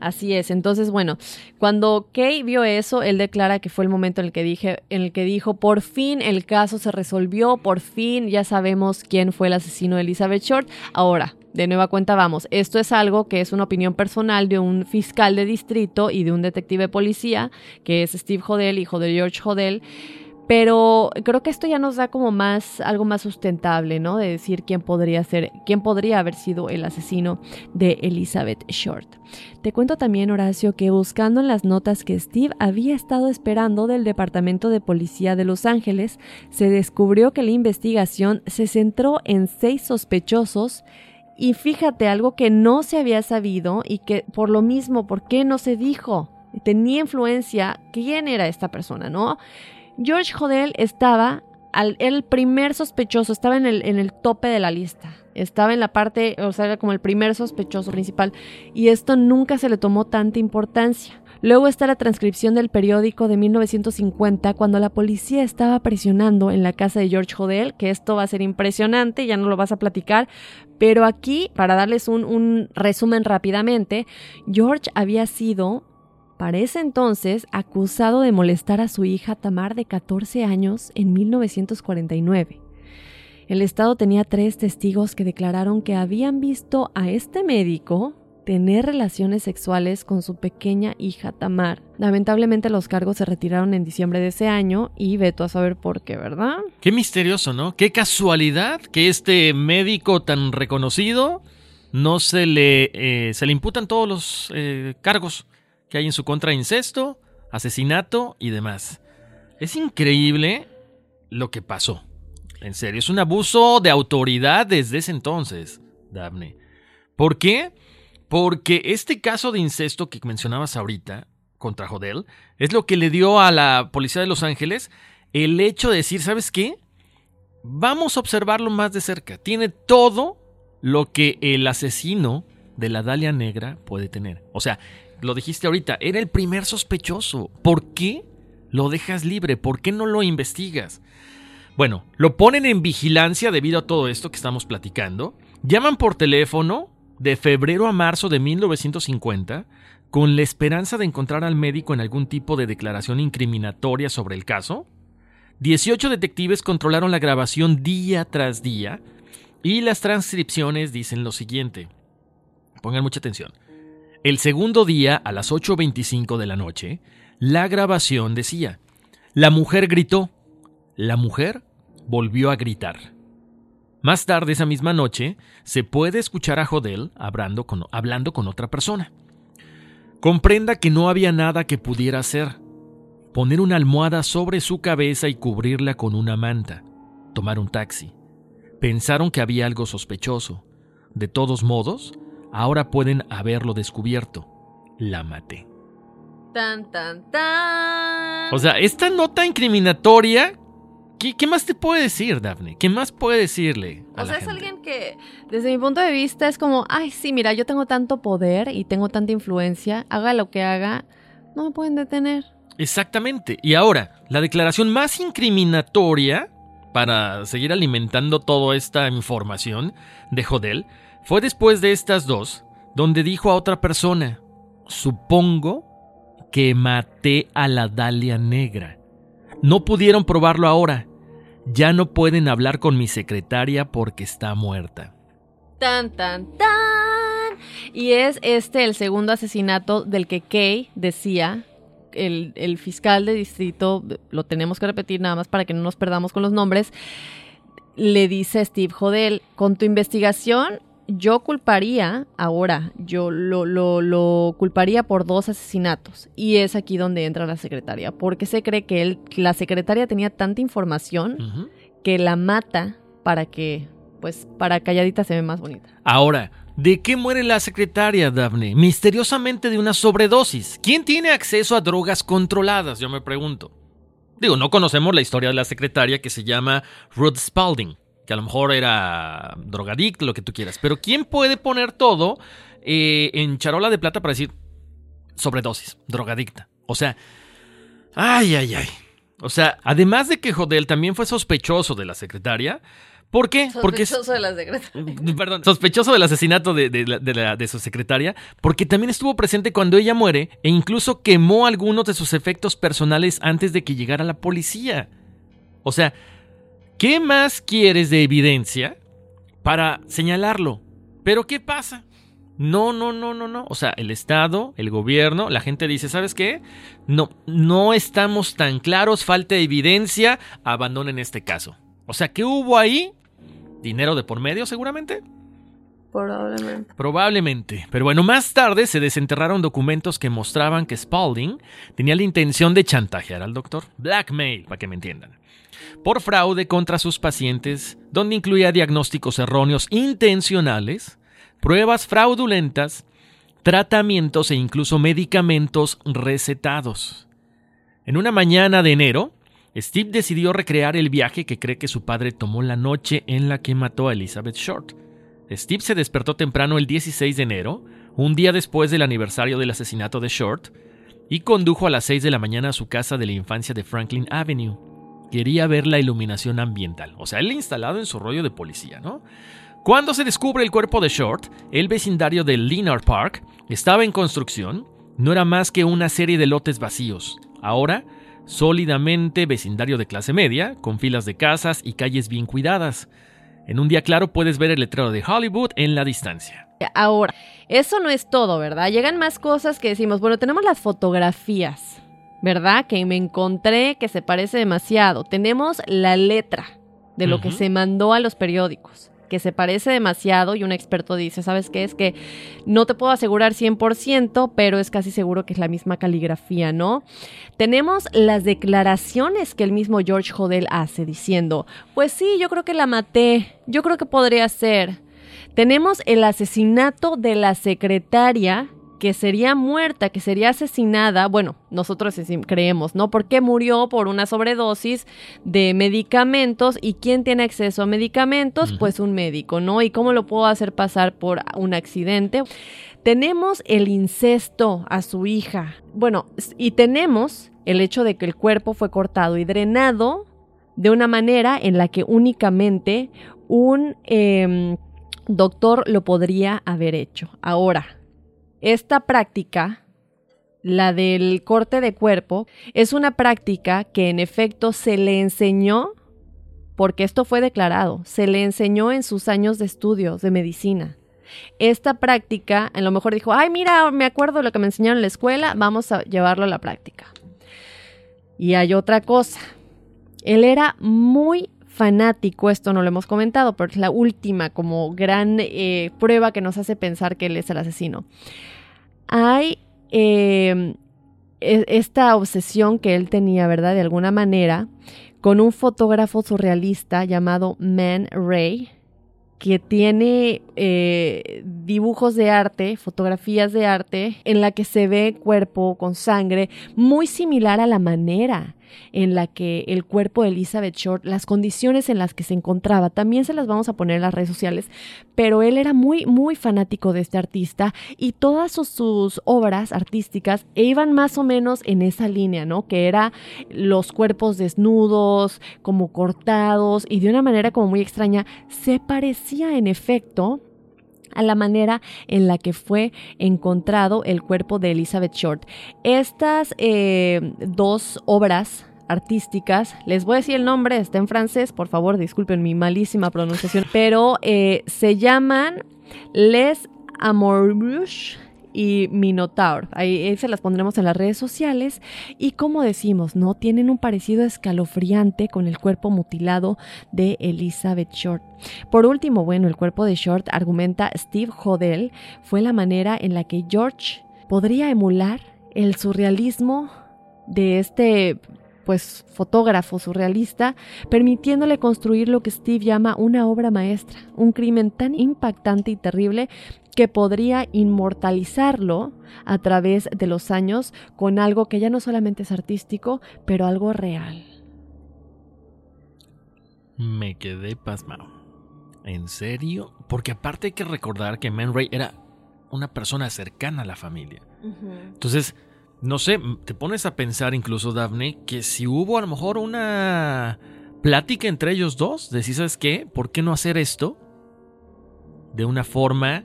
Así es. Entonces, bueno, cuando Kay vio eso, él declara que fue el momento en el que dije, en el que dijo, por fin el caso se resolvió, por fin ya sabemos quién fue el asesino de Elizabeth Short. Ahora, de nueva cuenta vamos, esto es algo que es una opinión personal de un fiscal de distrito y de un detective de policía, que es Steve Hodel, hijo de George Hodel. Pero creo que esto ya nos da como más, algo más sustentable, ¿no? De decir quién podría ser, quién podría haber sido el asesino de Elizabeth Short. Te cuento también, Horacio, que buscando en las notas que Steve había estado esperando del Departamento de Policía de Los Ángeles, se descubrió que la investigación se centró en seis sospechosos y fíjate, algo que no se había sabido y que por lo mismo, ¿por qué no se dijo? Tenía influencia, ¿quién era esta persona, no? George Hodel estaba, al, el primer sospechoso, estaba en el, en el tope de la lista. Estaba en la parte, o sea, era como el primer sospechoso principal. Y esto nunca se le tomó tanta importancia. Luego está la transcripción del periódico de 1950 cuando la policía estaba presionando en la casa de George Hodel, que esto va a ser impresionante, ya no lo vas a platicar, pero aquí, para darles un, un resumen rápidamente, George había sido para ese entonces acusado de molestar a su hija Tamar de 14 años en 1949. El Estado tenía tres testigos que declararon que habían visto a este médico tener relaciones sexuales con su pequeña hija Tamar. Lamentablemente los cargos se retiraron en diciembre de ese año y veto a saber por qué, ¿verdad? Qué misterioso, ¿no? Qué casualidad que este médico tan reconocido no se le, eh, se le imputan todos los eh, cargos que hay en su contra incesto, asesinato y demás. Es increíble lo que pasó. En serio, es un abuso de autoridad desde ese entonces, Daphne. ¿Por qué? Porque este caso de incesto que mencionabas ahorita contra Jodel es lo que le dio a la policía de Los Ángeles el hecho de decir, ¿sabes qué? Vamos a observarlo más de cerca. Tiene todo lo que el asesino de la Dalia Negra puede tener. O sea, lo dijiste ahorita, era el primer sospechoso. ¿Por qué lo dejas libre? ¿Por qué no lo investigas? Bueno, lo ponen en vigilancia debido a todo esto que estamos platicando. Llaman por teléfono de febrero a marzo de 1950 con la esperanza de encontrar al médico en algún tipo de declaración incriminatoria sobre el caso. 18 detectives controlaron la grabación día tras día y las transcripciones dicen lo siguiente. Pongan mucha atención. El segundo día, a las 8.25 de la noche, la grabación decía, la mujer gritó, la mujer volvió a gritar. Más tarde esa misma noche, se puede escuchar a Jodel hablando con, hablando con otra persona. Comprenda que no había nada que pudiera hacer. Poner una almohada sobre su cabeza y cubrirla con una manta. Tomar un taxi. Pensaron que había algo sospechoso. De todos modos, ahora pueden haberlo descubierto. La maté. Tan, tan, tan. O sea, esta nota incriminatoria ¿Qué, más te puede decir, Daphne? ¿Qué más puede decirle? A o sea, es alguien que, desde mi punto de vista, es como, ay, sí, mira, yo tengo tanto poder y tengo tanta influencia, haga lo que haga, no me pueden detener. Exactamente. Y ahora, la declaración más incriminatoria para seguir alimentando toda esta información de Jodel fue después de estas dos, donde dijo a otra persona, supongo que maté a la Dalia Negra. No pudieron probarlo ahora. Ya no pueden hablar con mi secretaria porque está muerta. Tan, tan, tan. Y es este el segundo asesinato del que Kay decía, el, el fiscal de distrito, lo tenemos que repetir nada más para que no nos perdamos con los nombres, le dice a Steve Jodel, con tu investigación yo culparía, ahora, yo lo, lo, culparía por dos asesinatos. Y es aquí donde entra la secretaria, porque se cree que él, la secretaria tenía tanta información que la mata para que, pues, para calladita se ve más bonita. Ahora, ¿de qué muere la secretaria, Daphne? Misteriosamente de una sobredosis. ¿Quién tiene acceso a drogas controladas? Yo me pregunto. Digo, no conocemos la historia de la secretaria que se llama Ruth Spalding que a lo mejor era drogadicto, lo que tú quieras. Pero ¿quién puede poner todo eh, en charola de plata para decir sobredosis, drogadicta? O sea, ay, ay, ay. O sea, además de que Jodel también fue sospechoso de la secretaria, ¿Por qué? Sospechoso de la secretaria. Perdón, sospechoso del asesinato de, de, su secretaria, porque también estuvo presente cuando ella muere e incluso quemó algunos de sus efectos personales antes de que llegara la policía. O sea, ¿Qué más quieres de evidencia para señalarlo? Pero ¿qué pasa? No, no, no, no, no. O sea, el Estado, el gobierno, la gente dice, ¿sabes qué? No, no estamos tan claros, falta evidencia, abandonen este caso. O sea, ¿qué hubo ahí? ¿Dinero de por medio seguramente? Probablemente. Probablemente. Pero bueno, más tarde se desenterraron documentos que mostraban que Spalding tenía la intención de chantajear al doctor. Blackmail, para que me entiendan por fraude contra sus pacientes, donde incluía diagnósticos erróneos intencionales, pruebas fraudulentas, tratamientos e incluso medicamentos recetados. En una mañana de enero, Steve decidió recrear el viaje que cree que su padre tomó la noche en la que mató a Elizabeth Short. Steve se despertó temprano el 16 de enero, un día después del aniversario del asesinato de Short, y condujo a las 6 de la mañana a su casa de la infancia de Franklin Avenue quería ver la iluminación ambiental. O sea, él instalado en su rollo de policía, ¿no? Cuando se descubre el cuerpo de Short, el vecindario de Linar Park estaba en construcción, no era más que una serie de lotes vacíos. Ahora, sólidamente vecindario de clase media, con filas de casas y calles bien cuidadas. En un día claro puedes ver el letrero de Hollywood en la distancia. Ahora, eso no es todo, ¿verdad? Llegan más cosas que decimos, bueno, tenemos las fotografías. ¿Verdad? Que me encontré que se parece demasiado. Tenemos la letra de lo que se mandó a los periódicos. que se parece demasiado y un experto dice, ¿sabes qué? Es que no te puedo asegurar 100%, pero es casi seguro que es la misma caligrafía, ¿no? Tenemos las declaraciones que el mismo George Hodel hace diciendo, pues sí, yo creo que la maté, yo creo que podría ser. Tenemos el asesinato de la secretaria que sería muerta, que sería asesinada, bueno, nosotros creemos, ¿no? Porque murió por una sobredosis de medicamentos y quién tiene acceso a medicamentos, pues un médico, ¿no? ¿Y cómo lo puedo hacer pasar por un accidente? Tenemos el incesto a su hija. Bueno, y tenemos el hecho de que el cuerpo fue cortado y drenado de una manera en la que únicamente un em, doctor lo podría haber hecho. Ahora, esta práctica, la del corte de cuerpo, es una práctica que en efecto se le enseñó, porque esto fue declarado, se le enseñó en sus años de estudios de medicina. Esta práctica, a lo mejor dijo, ay, mira, me acuerdo lo que me enseñaron en la escuela, vamos a llevarlo a la práctica. Y hay otra cosa. Él era muy fanático, esto no lo hemos comentado, pero es la última como gran eh, prueba que nos hace pensar que él es el asesino. Hay em, e, esta obsesión que él tenía, ¿verdad? De alguna manera, con un fotógrafo surrealista llamado Man Ray, que tiene eh, dibujos de arte, fotografías de arte, en la que se ve cuerpo con sangre, muy similar a la manera en la que el cuerpo de Elizabeth Short, las condiciones en las que se encontraba, también se las vamos a poner en las redes sociales, pero él era muy, muy fanático de este artista y todas sus, obras artísticas iban más o menos en esa línea, ¿no? Que era los cuerpos desnudos, como cortados y de una manera como muy extraña, se parecía en efecto a la manera en la que fue encontrado el cuerpo de Elizabeth Short. Estas eh, dos obras artísticas. Les voy a decir el nombre, está en francés, por favor, disculpen mi malísima pronunciación, pero eh, se llaman Les Amoureux y Minotaur. Ahí, se las pondremos en las redes sociales. Y como decimos, ¿no? Tienen un parecido escalofriante con el cuerpo mutilado de Elizabeth Short. Por último, bueno, el cuerpo de Short, argumenta Steve Hodel, fue la manera en la que George podría emular el surrealismo de este pues fotógrafo surrealista, permitiéndole construir lo que Steve llama una obra maestra, un crimen tan impactante y terrible que podría inmortalizarlo a través de los años con algo que ya no solamente es artístico, pero algo real. Me quedé pasmado. ¿En serio? Porque aparte hay que recordar que Man Ray era una persona cercana a la familia. Entonces, no sé, te pones a pensar incluso, Daphne, que si hubo a lo mejor una plática entre ellos dos, de si sabes qué, ¿por qué no hacer esto? De una forma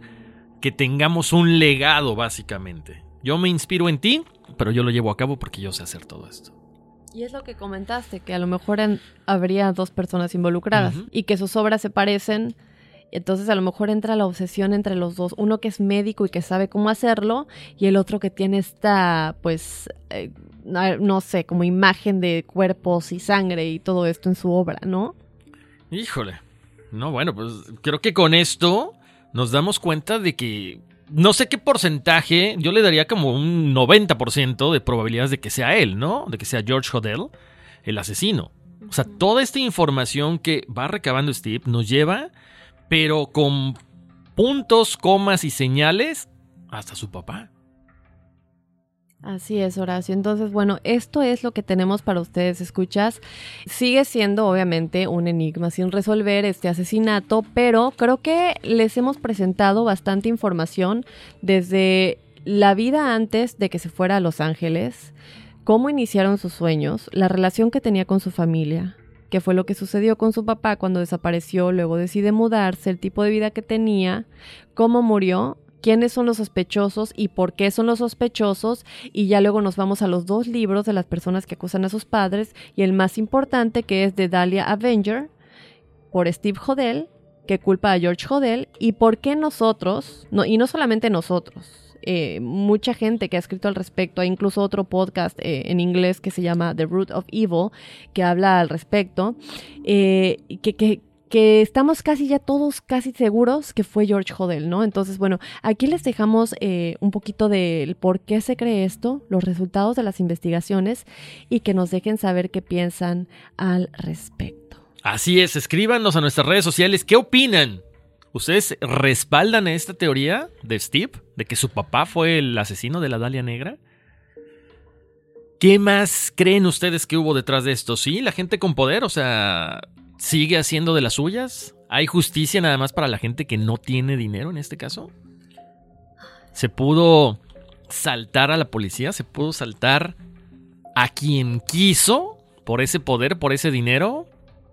que tengamos un legado, básicamente. Yo me inspiro en ti, pero yo lo llevo a cabo porque yo sé hacer todo esto. Y es lo que comentaste, que a lo mejor habría dos personas involucradas y que sus obras se parecen. Entonces a lo mejor entra la obsesión entre los dos, uno que es médico y que sabe cómo hacerlo y el otro que tiene esta, pues, eh, no sé, como imagen de cuerpos y sangre y todo esto en su obra, ¿no? Híjole. No, bueno, pues creo que con esto nos damos cuenta de que no sé qué porcentaje, yo le daría como un 90% de probabilidades de que sea él, ¿no? De que sea George Hodel, el asesino. O sea, toda esta información que va recabando Steve nos lleva, pero con puntos, comas y señales, hasta su papá. Así es, Horacio. Entonces, bueno, esto es lo que tenemos para ustedes, escuchas. Sigue siendo obviamente un enigma sin resolver este asesinato, pero creo que les hemos presentado bastante información desde la vida antes de que se fuera a Los Ángeles, cómo iniciaron sus sueños, la relación que tenía con su familia, qué fue lo que sucedió con su papá cuando desapareció, luego decide mudarse, el tipo de vida que tenía, cómo murió quiénes son los sospechosos y por qué son los sospechosos. Y ya luego nos vamos a los dos libros de las personas que acusan a sus padres y el más importante que es de Dahlia Avenger por Steve Hodel que culpa a George Hodel y por qué nosotros, no, y no solamente nosotros, eh, mucha gente que ha escrito al respecto, hay incluso otro podcast eh, en inglés que se llama The Root of Evil, que habla al respecto, eh, que, que, que estamos casi ya todos casi seguros que fue George Hodel, ¿no? Entonces, bueno, aquí les dejamos un poquito del por qué se cree esto, los resultados de las investigaciones y que nos dejen saber qué piensan al respecto. Así es, escríbanos a nuestras redes sociales, ¿qué opinan? ¿Ustedes respaldan esta teoría de Steve, de que su papá fue el asesino de la Dalia Negra? ¿Qué más creen ustedes que hubo detrás de esto? Sí, la gente con poder, o sea, sigue haciendo de las suyas. ¿Hay justicia nada más para la gente que no tiene dinero en este caso? ¿Se pudo saltar a la policía? ¿Se pudo saltar a quien quiso por ese poder, por ese dinero?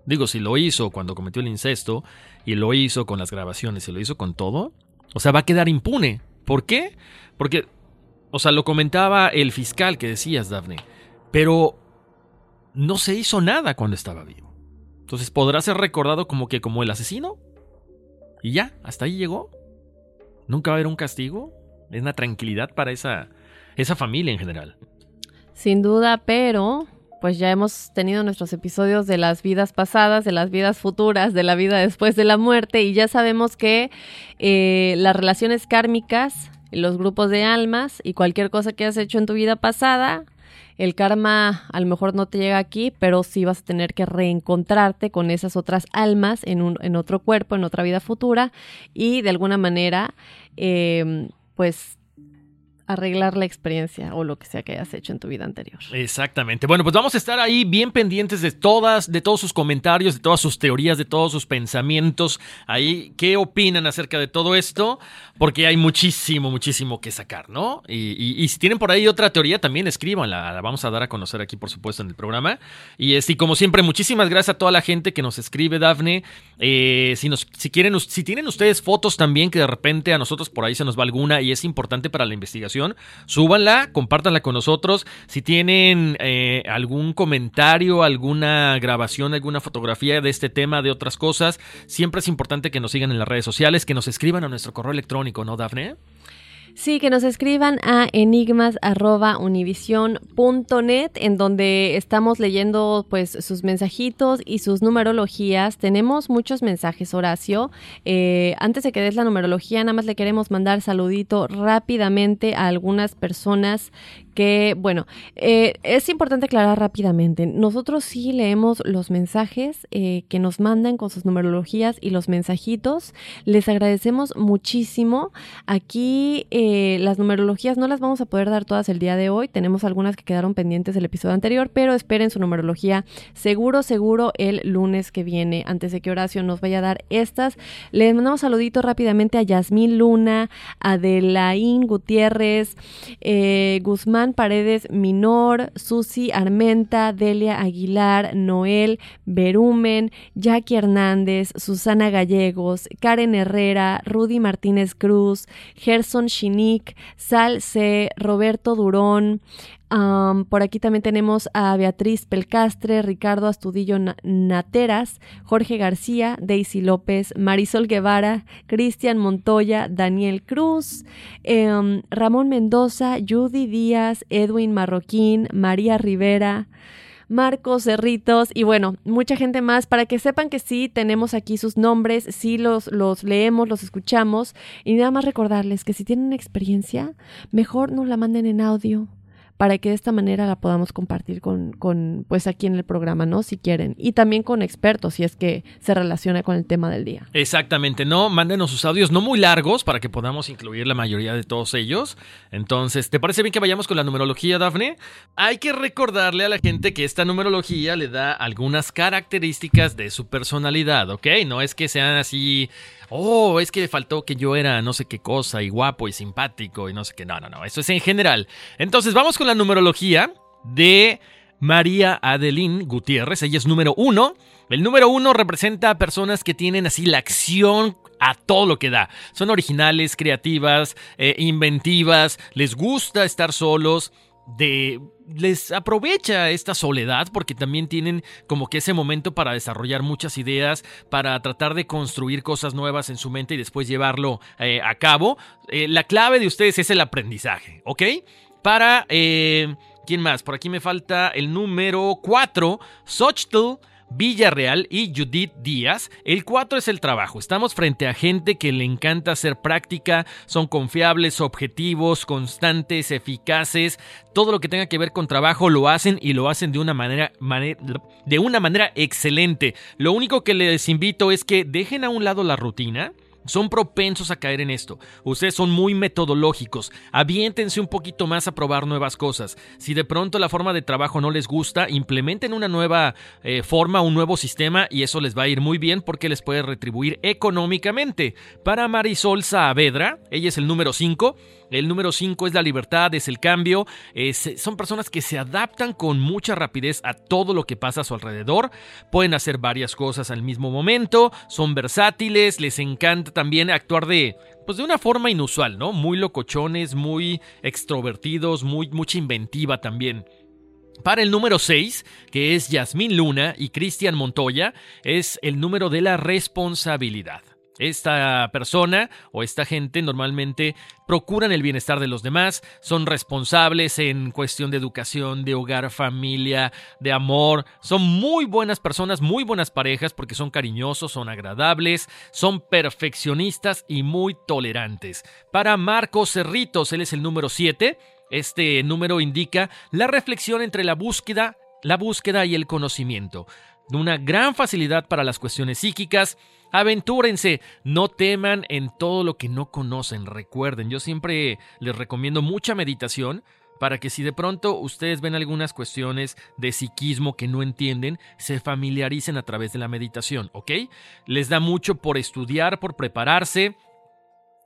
Digo, si lo hizo cuando cometió el incesto y lo hizo con las grabaciones y lo hizo con todo, o sea, va a quedar impune. ¿Por qué? Porque o sea, lo comentaba el fiscal que decías, Daphne. Pero no se hizo nada cuando estaba vivo. Entonces, ¿podrá ser recordado como que como el asesino? Y ya, hasta ahí llegó. Nunca va a haber un castigo. Es una tranquilidad para esa, esa familia en general. Sin duda, pero pues ya hemos tenido nuestros episodios de las vidas pasadas, de las vidas futuras, de la vida después de la muerte y ya sabemos que eh, las relaciones kármicas los grupos de almas y cualquier cosa que has hecho en tu vida pasada, el karma a lo mejor no te llega aquí, pero sí vas a tener que reencontrarte con esas otras almas en, un, en otro cuerpo, en otra vida futura y de alguna manera, eh, pues arreglar la experiencia o lo que sea que hayas hecho en tu vida anterior. Exactamente. Bueno, pues vamos a estar ahí bien pendientes de todas, de todos sus comentarios, de todas sus teorías, de todos sus pensamientos. Ahí, ¿qué opinan acerca de todo esto? Porque hay muchísimo, muchísimo que sacar, ¿no? Y, si tienen por ahí otra teoría, también escríbanla. La vamos a dar a conocer aquí, por supuesto, en el programa. Y, este, como siempre, muchísimas gracias a toda la gente que nos escribe, Dafne. Eh, si, nos, si, quieren, si tienen ustedes fotos también que de repente a nosotros por ahí se nos va alguna y es importante para la investigación súbanla, compártanla con nosotros. Si tienen eh, algún comentario, alguna grabación, alguna fotografía de este tema, de otras cosas, siempre es importante que nos sigan en las redes sociales, que nos escriban a nuestro correo electrónico, ¿no, Dafne? Sí, que nos escriban a enigmas.univision.net en donde estamos leyendo pues sus mensajitos y sus numerologías. Tenemos muchos mensajes, Horacio. Eh, antes de que des la numerología, nada más le queremos mandar saludito rápidamente a algunas personas que, bueno, eh, es importante aclarar rápidamente. Nosotros sí leemos los mensajes eh, que nos mandan con sus numerologías y los mensajitos. Les agradecemos muchísimo. Aquí eh, las numerologías no las vamos a poder dar todas el día de hoy. Tenemos algunas que quedaron pendientes del episodio anterior, pero esperen su numerología seguro, seguro el lunes que viene, antes de que Horacio nos vaya a dar estas. Les mandamos saluditos rápidamente a Yasmín Luna, Adelaín Gutiérrez, Guzmán Paredes Minor, Susi Armenta, Delia Aguilar, Noel Berumen, Jackie Hernández, Susana Gallegos, Karen Herrera, Rudy Martínez Cruz, Gerson Chinik, Sal C, Roberto Durón, por aquí también tenemos a Beatriz Pelcastre, Ricardo Astudillo Nateras, Jorge García, Daisy López, Marisol Guevara, Cristian Montoya, Daniel Cruz, em, Ramón Mendoza, Judy Díaz, Edwin Marroquín, María Rivera. Marcos Cerritos y bueno, mucha gente más para que sepan que sí tenemos aquí sus nombres, sí los, los leemos, los escuchamos y nada más recordarles que si tienen experiencia, mejor nos la manden en audio para que de esta manera la podamos compartir con, con, pues aquí en el programa, ¿no? Si quieren. Y también con expertos, si es que se relaciona con el tema del día. Exactamente, ¿no? Mándenos sus audios no muy largos para que podamos incluir la mayoría de todos ellos. Entonces, ¿te parece bien que vayamos con la numerología, Dafne? Hay que recordarle a la gente que esta numerología le da algunas características de su personalidad, ¿ok? No es que sean así oh, es que faltó que yo era no sé qué cosa y guapo y simpático y no sé qué. No, no, no, eso es en general. Entonces vamos con la numerología de María Adeline Gutiérrez. Ella es número uno. El número uno representa a personas que tienen así la acción a todo lo que da. Son originales, creativas, eh, inventivas, les gusta estar solos, de les aprovecha esta soledad porque también tienen como que ese momento para desarrollar muchas ideas, para tratar de construir cosas nuevas en su mente y después llevarlo eh, a cabo. Eh, la clave de ustedes es el aprendizaje, ¿ok? Para... Eh, ¿Quién más? Por aquí me falta el número 4, Xochitl Villarreal y Judith Díaz. El 4 es el trabajo. Estamos frente a gente que le encanta hacer práctica, son confiables, objetivos, constantes, eficaces. Todo lo que tenga que ver con trabajo lo hacen y lo hacen de una manera, de una manera excelente. Lo único que les invito es que dejen a un lado la rutina son propensos a caer en esto. Ustedes son muy metodológicos. Aviéntense un poquito más a probar nuevas cosas. Si de pronto la forma de trabajo no les gusta, implementen una nueva eh, forma, un nuevo sistema y eso les va a ir muy bien porque les puede retribuir económicamente. Para Marisol Saavedra, ella es el número 5. El número 5 es la libertad, es el cambio. son personas que se adaptan con mucha rapidez a todo lo que pasa a su alrededor. Pueden hacer varias cosas al mismo momento. Son versátiles. Les encanta también actuar de, pues de una forma inusual, ¿no? Muy locochones, muy extrovertidos, muy, mucha inventiva también. Para el número 6, que es Yasmín Luna y Cristian Montoya, es el número de la responsabilidad. Esta persona o esta gente normalmente procuran el bienestar de los demás, son responsables en cuestión de educación, de hogar, familia, de amor, son muy buenas personas, muy buenas parejas porque son cariñosos, son agradables, son perfeccionistas y muy tolerantes. Para Marcos Cerritos, él es el número 7. Este número indica la reflexión entre la búsqueda, la búsqueda y el conocimiento. Una gran facilidad para las cuestiones psíquicas, Aventúrense, no teman en todo lo que no conocen. Recuerden, yo siempre les recomiendo mucha meditación para que si de pronto ustedes ven algunas cuestiones de psiquismo que no entienden, se familiaricen a través de la meditación, ¿ok? Les da mucho por estudiar, por prepararse.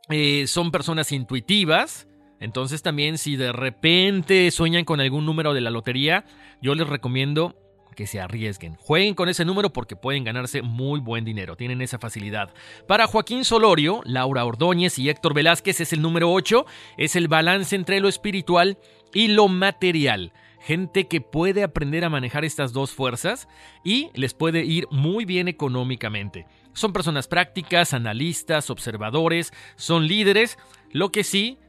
Eh, son personas intuitivas. Entonces también si de repente sueñan con algún número de la lotería, yo les recomiendo que se arriesguen. Jueguen con ese número porque pueden ganarse muy buen dinero, tienen esa facilidad. Para Joaquín Solorio, Laura Ordóñez y Héctor Velázquez es el número 8, es el balance entre lo espiritual y lo material. Gente que puede aprender a manejar estas dos fuerzas y les puede ir muy bien económicamente. Son personas prácticas, analistas, observadores, son líderes, lo que sí,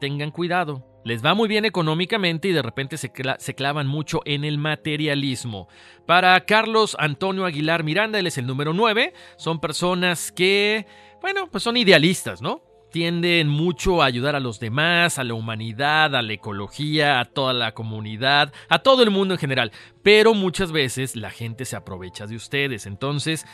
tengan cuidado les va muy bien económicamente y de repente se, clavan mucho en el materialismo. Para Carlos Antonio Aguilar Miranda, él es el número 9, son personas que, bueno, pues son idealistas, ¿no? Tienden mucho a ayudar a los demás, a la humanidad, a la ecología, a toda la comunidad, a todo el mundo en general. Pero muchas veces la gente se aprovecha de ustedes. Entonces,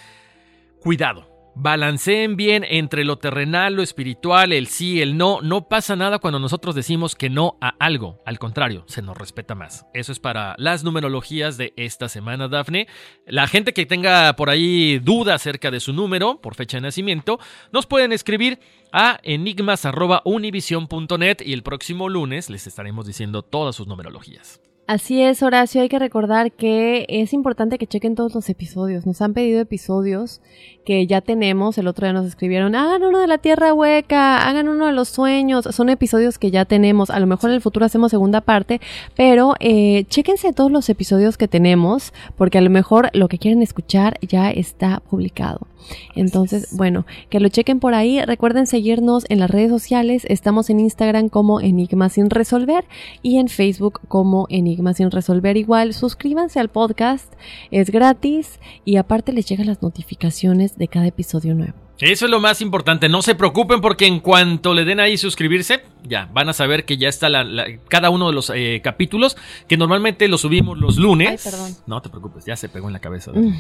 cuidado Balanceen bien entre lo terrenal, lo espiritual, el sí, el no. No pasa nada cuando nosotros decimos que no a algo. Al contrario, se nos respeta más. Eso es para las numerologías de esta semana, Dafne. La gente que tenga por ahí duda acerca de su número por fecha de nacimiento, nos pueden escribir a enigmas.univision.net y el próximo lunes les estaremos diciendo todas sus numerologías. Así es, Horacio, hay que recordar que es importante que chequen todos los episodios. Nos han pedido episodios que ya tenemos. El otro día nos escribieron, hagan uno de la Tierra Hueca, hagan uno de los sueños. Son episodios que ya tenemos. A lo mejor en el futuro hacemos segunda parte, pero eh, chéquense todos los episodios que tenemos, porque a lo mejor lo que quieren escuchar ya está publicado. Entonces, bueno, que lo chequen por ahí. Recuerden seguirnos en las redes sociales. Estamos en Instagram como Enigma sin resolver y en Facebook como Enigma sin resolver igual. Suscríbanse al podcast, es gratis y aparte les llegan las notificaciones de cada episodio nuevo. Eso es lo más importante. No se preocupen porque en cuanto le den ahí suscribirse, ya van a saber que ya está cada uno de los eh, capítulos que normalmente los subimos los lunes. Ay, perdón. No te preocupes, ya se pegó en la cabeza. Mm.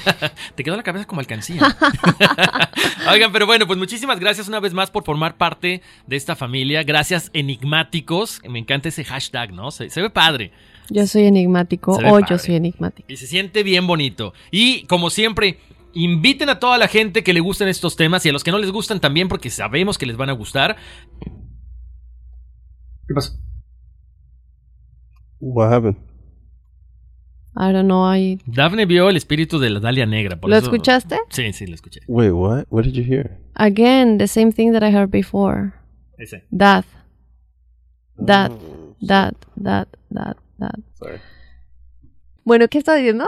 te quedó la cabeza como alcancía. Oigan, pero bueno, pues muchísimas gracias una vez más por formar parte de esta familia. Gracias, enigmáticos. Me encanta ese hashtag, ¿no? Se, ve padre. Yo soy enigmático o yo soy enigmático. Y se siente bien bonito. Y como siempre Inviten a toda la gente que le gusten estos temas y a los que no les gustan también porque sabemos que les van a gustar. ¿Qué pasó? What happened? I don't know. I... Daphne vio el espíritu de la Dalia Negra. ¿Lo escuchaste? Sí, sí, lo escuché. Wait, what? What did you hear? Again, the same thing that I heard before. Ese. That. That. That. That. That. That. Sorry. Bueno, ¿qué está diciendo?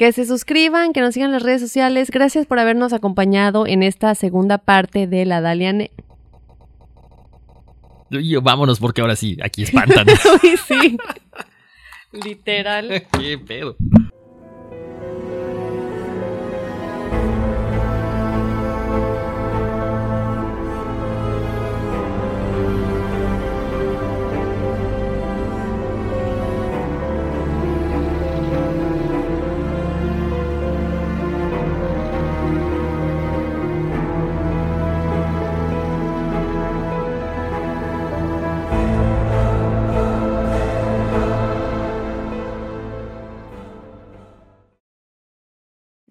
Que se suscriban, que nos sigan en las redes sociales. Gracias por habernos acompañado en esta segunda parte de la Daliane. Yo, vámonos porque ahora sí, aquí espantan. sí. Literal. Qué pedo.